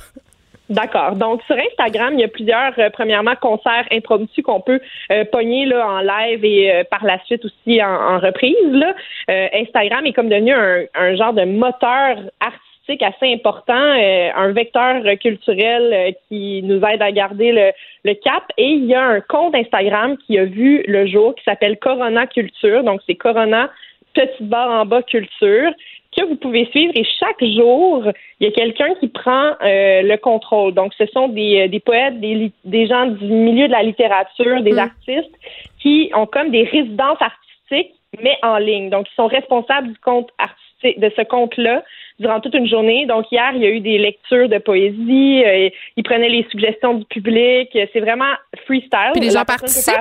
D'accord. Donc sur Instagram, il y a plusieurs, euh, premièrement, concerts impromptus qu'on peut euh, pogner là en live et euh, par la suite aussi en, reprise. Instagram est comme devenu un, genre de moteur artistique assez important, un vecteur culturel qui nous aide à garder le, le, cap. Et il y a un compte Instagram qui a vu le jour qui s'appelle Corona Culture. Donc, c'est Corona petite barre en bas culture que vous pouvez suivre et chaque jour, il y a quelqu'un qui prend euh, le contrôle. Donc, ce sont des, des poètes, des, des gens du milieu de la littérature, des artistes qui ont comme des résidences artistiques, mais en ligne. Donc, ils sont responsables du compte artistique, de ce compte-là durant toute une journée. Donc, hier, il y a eu des lectures de poésie, euh, ils prenaient les suggestions du public. C'est vraiment freestyle. Puis les gens participent?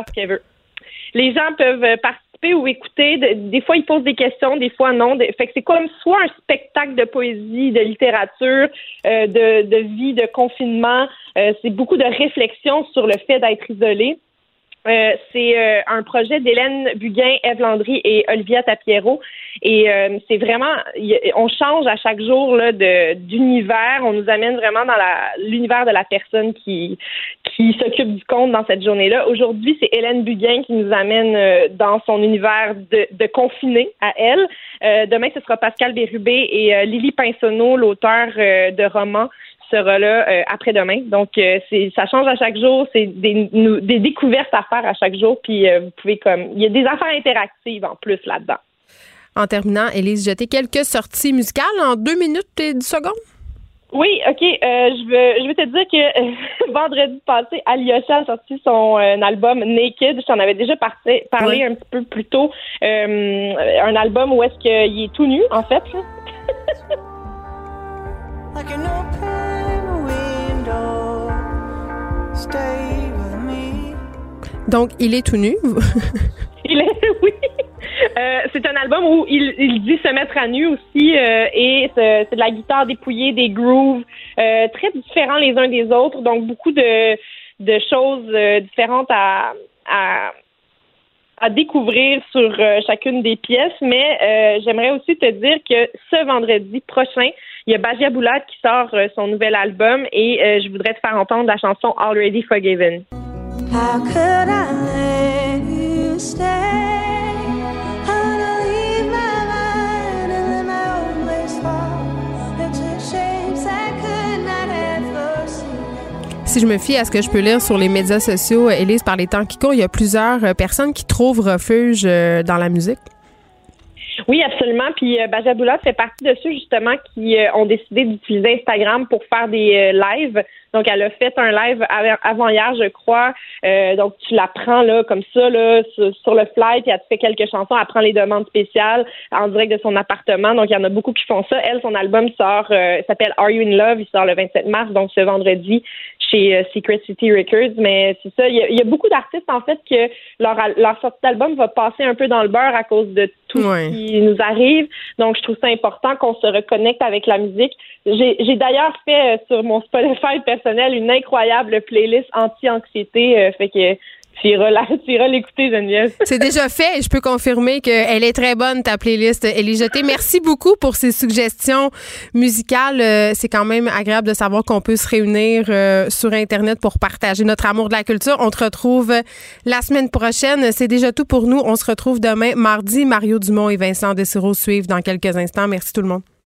Les gens peuvent participer ou écouter. des fois, ils posent des questions, des fois non. fait que c'est comme soit un spectacle de poésie, de littérature, euh, de, de, vie, de confinement. Euh, c'est beaucoup de réflexion sur le fait d'être isolé. Euh, c'est euh, un projet d'Hélène Buguin, Eve Landry et Olivia Tapiero. Et euh, c'est vraiment, on change à chaque jour là, d'univers. On nous amène vraiment dans la, l'univers de la personne qui, qui s'occupe du compte dans cette journée-là. Aujourd'hui, c'est Hélène Buguin qui nous amène dans son univers de, de confiné à elle. demain, ce sera Pascal Bérubé et Lily Pinsonneau, l'auteur de romans sera là euh, après-demain. Donc, euh, c'est ça change à chaque jour. C'est des, des, découvertes à faire à chaque jour. Puis, euh, vous pouvez comme... Il y a des affaires interactives en plus là-dedans. En terminant, Élise, jeter quelques sorties musicales en deux minutes et dix secondes? Oui, OK. je, veux, je veux te dire que *laughs* vendredi passé, Alyosha a sorti son album Naked. Je t'en avais déjà parlé un petit peu plus tôt. un album où est-ce qu'il est tout nu, en fait. *laughs* Donc, il est tout nu. *laughs* il est, oui. Euh, c'est un album où il, il, dit se mettre à nu aussi euh, et c'est de la guitare dépouillée, des grooves euh, très différents les uns des autres, donc beaucoup de, de choses différentes à, à, à découvrir sur chacune des pièces. Mais j'aimerais aussi te dire que ce vendredi prochain, il y a Bajia Boulat qui sort euh, son nouvel album et euh, je voudrais te faire entendre la chanson Already Forgiven. Si je me fie à ce que je peux lire sur les médias sociaux, Élise, par les temps qui courent, il y a plusieurs euh, personnes qui trouvent refuge dans la musique. Oui, absolument. Puis euh, Bajaboula fait partie de ceux justement qui euh, ont décidé d'utiliser Instagram pour faire des euh, lives. Donc, elle a fait un live avant hier, je crois. Euh, donc, tu la prends là comme ça là sur, le fly, puis elle te fait quelques chansons. Elle prend les demandes spéciales en direct de son appartement. Donc, il y en a beaucoup qui font ça. Elle, son album sort, s'appelle Are You in Love? Il sort le 27 mars, donc ce vendredi chez Secret City Records. Mais c'est ça. Il y, a, beaucoup d'artistes en fait que leur leur sortie d'album va passer un peu dans le beurre à cause de tout ce qui nous arrive. Donc, je trouve ça important qu'on se reconnecte avec la musique. J'ai d'ailleurs fait euh, sur mon Spotify personnel une incroyable playlist anti-anxiété. Euh, fait que *laughs* C'est déjà fait et je peux confirmer qu'elle est très bonne, ta playlist. Elle est jetée. Merci beaucoup pour ces suggestions musicales. Euh, c'est quand même agréable de savoir qu'on peut se réunir euh, sur Internet pour partager notre amour de la culture. On te retrouve la semaine prochaine. C'est déjà tout pour nous. On se retrouve demain, mardi. Mario Dumont et Vincent Dessureau suivent dans quelques instants. Merci tout le monde.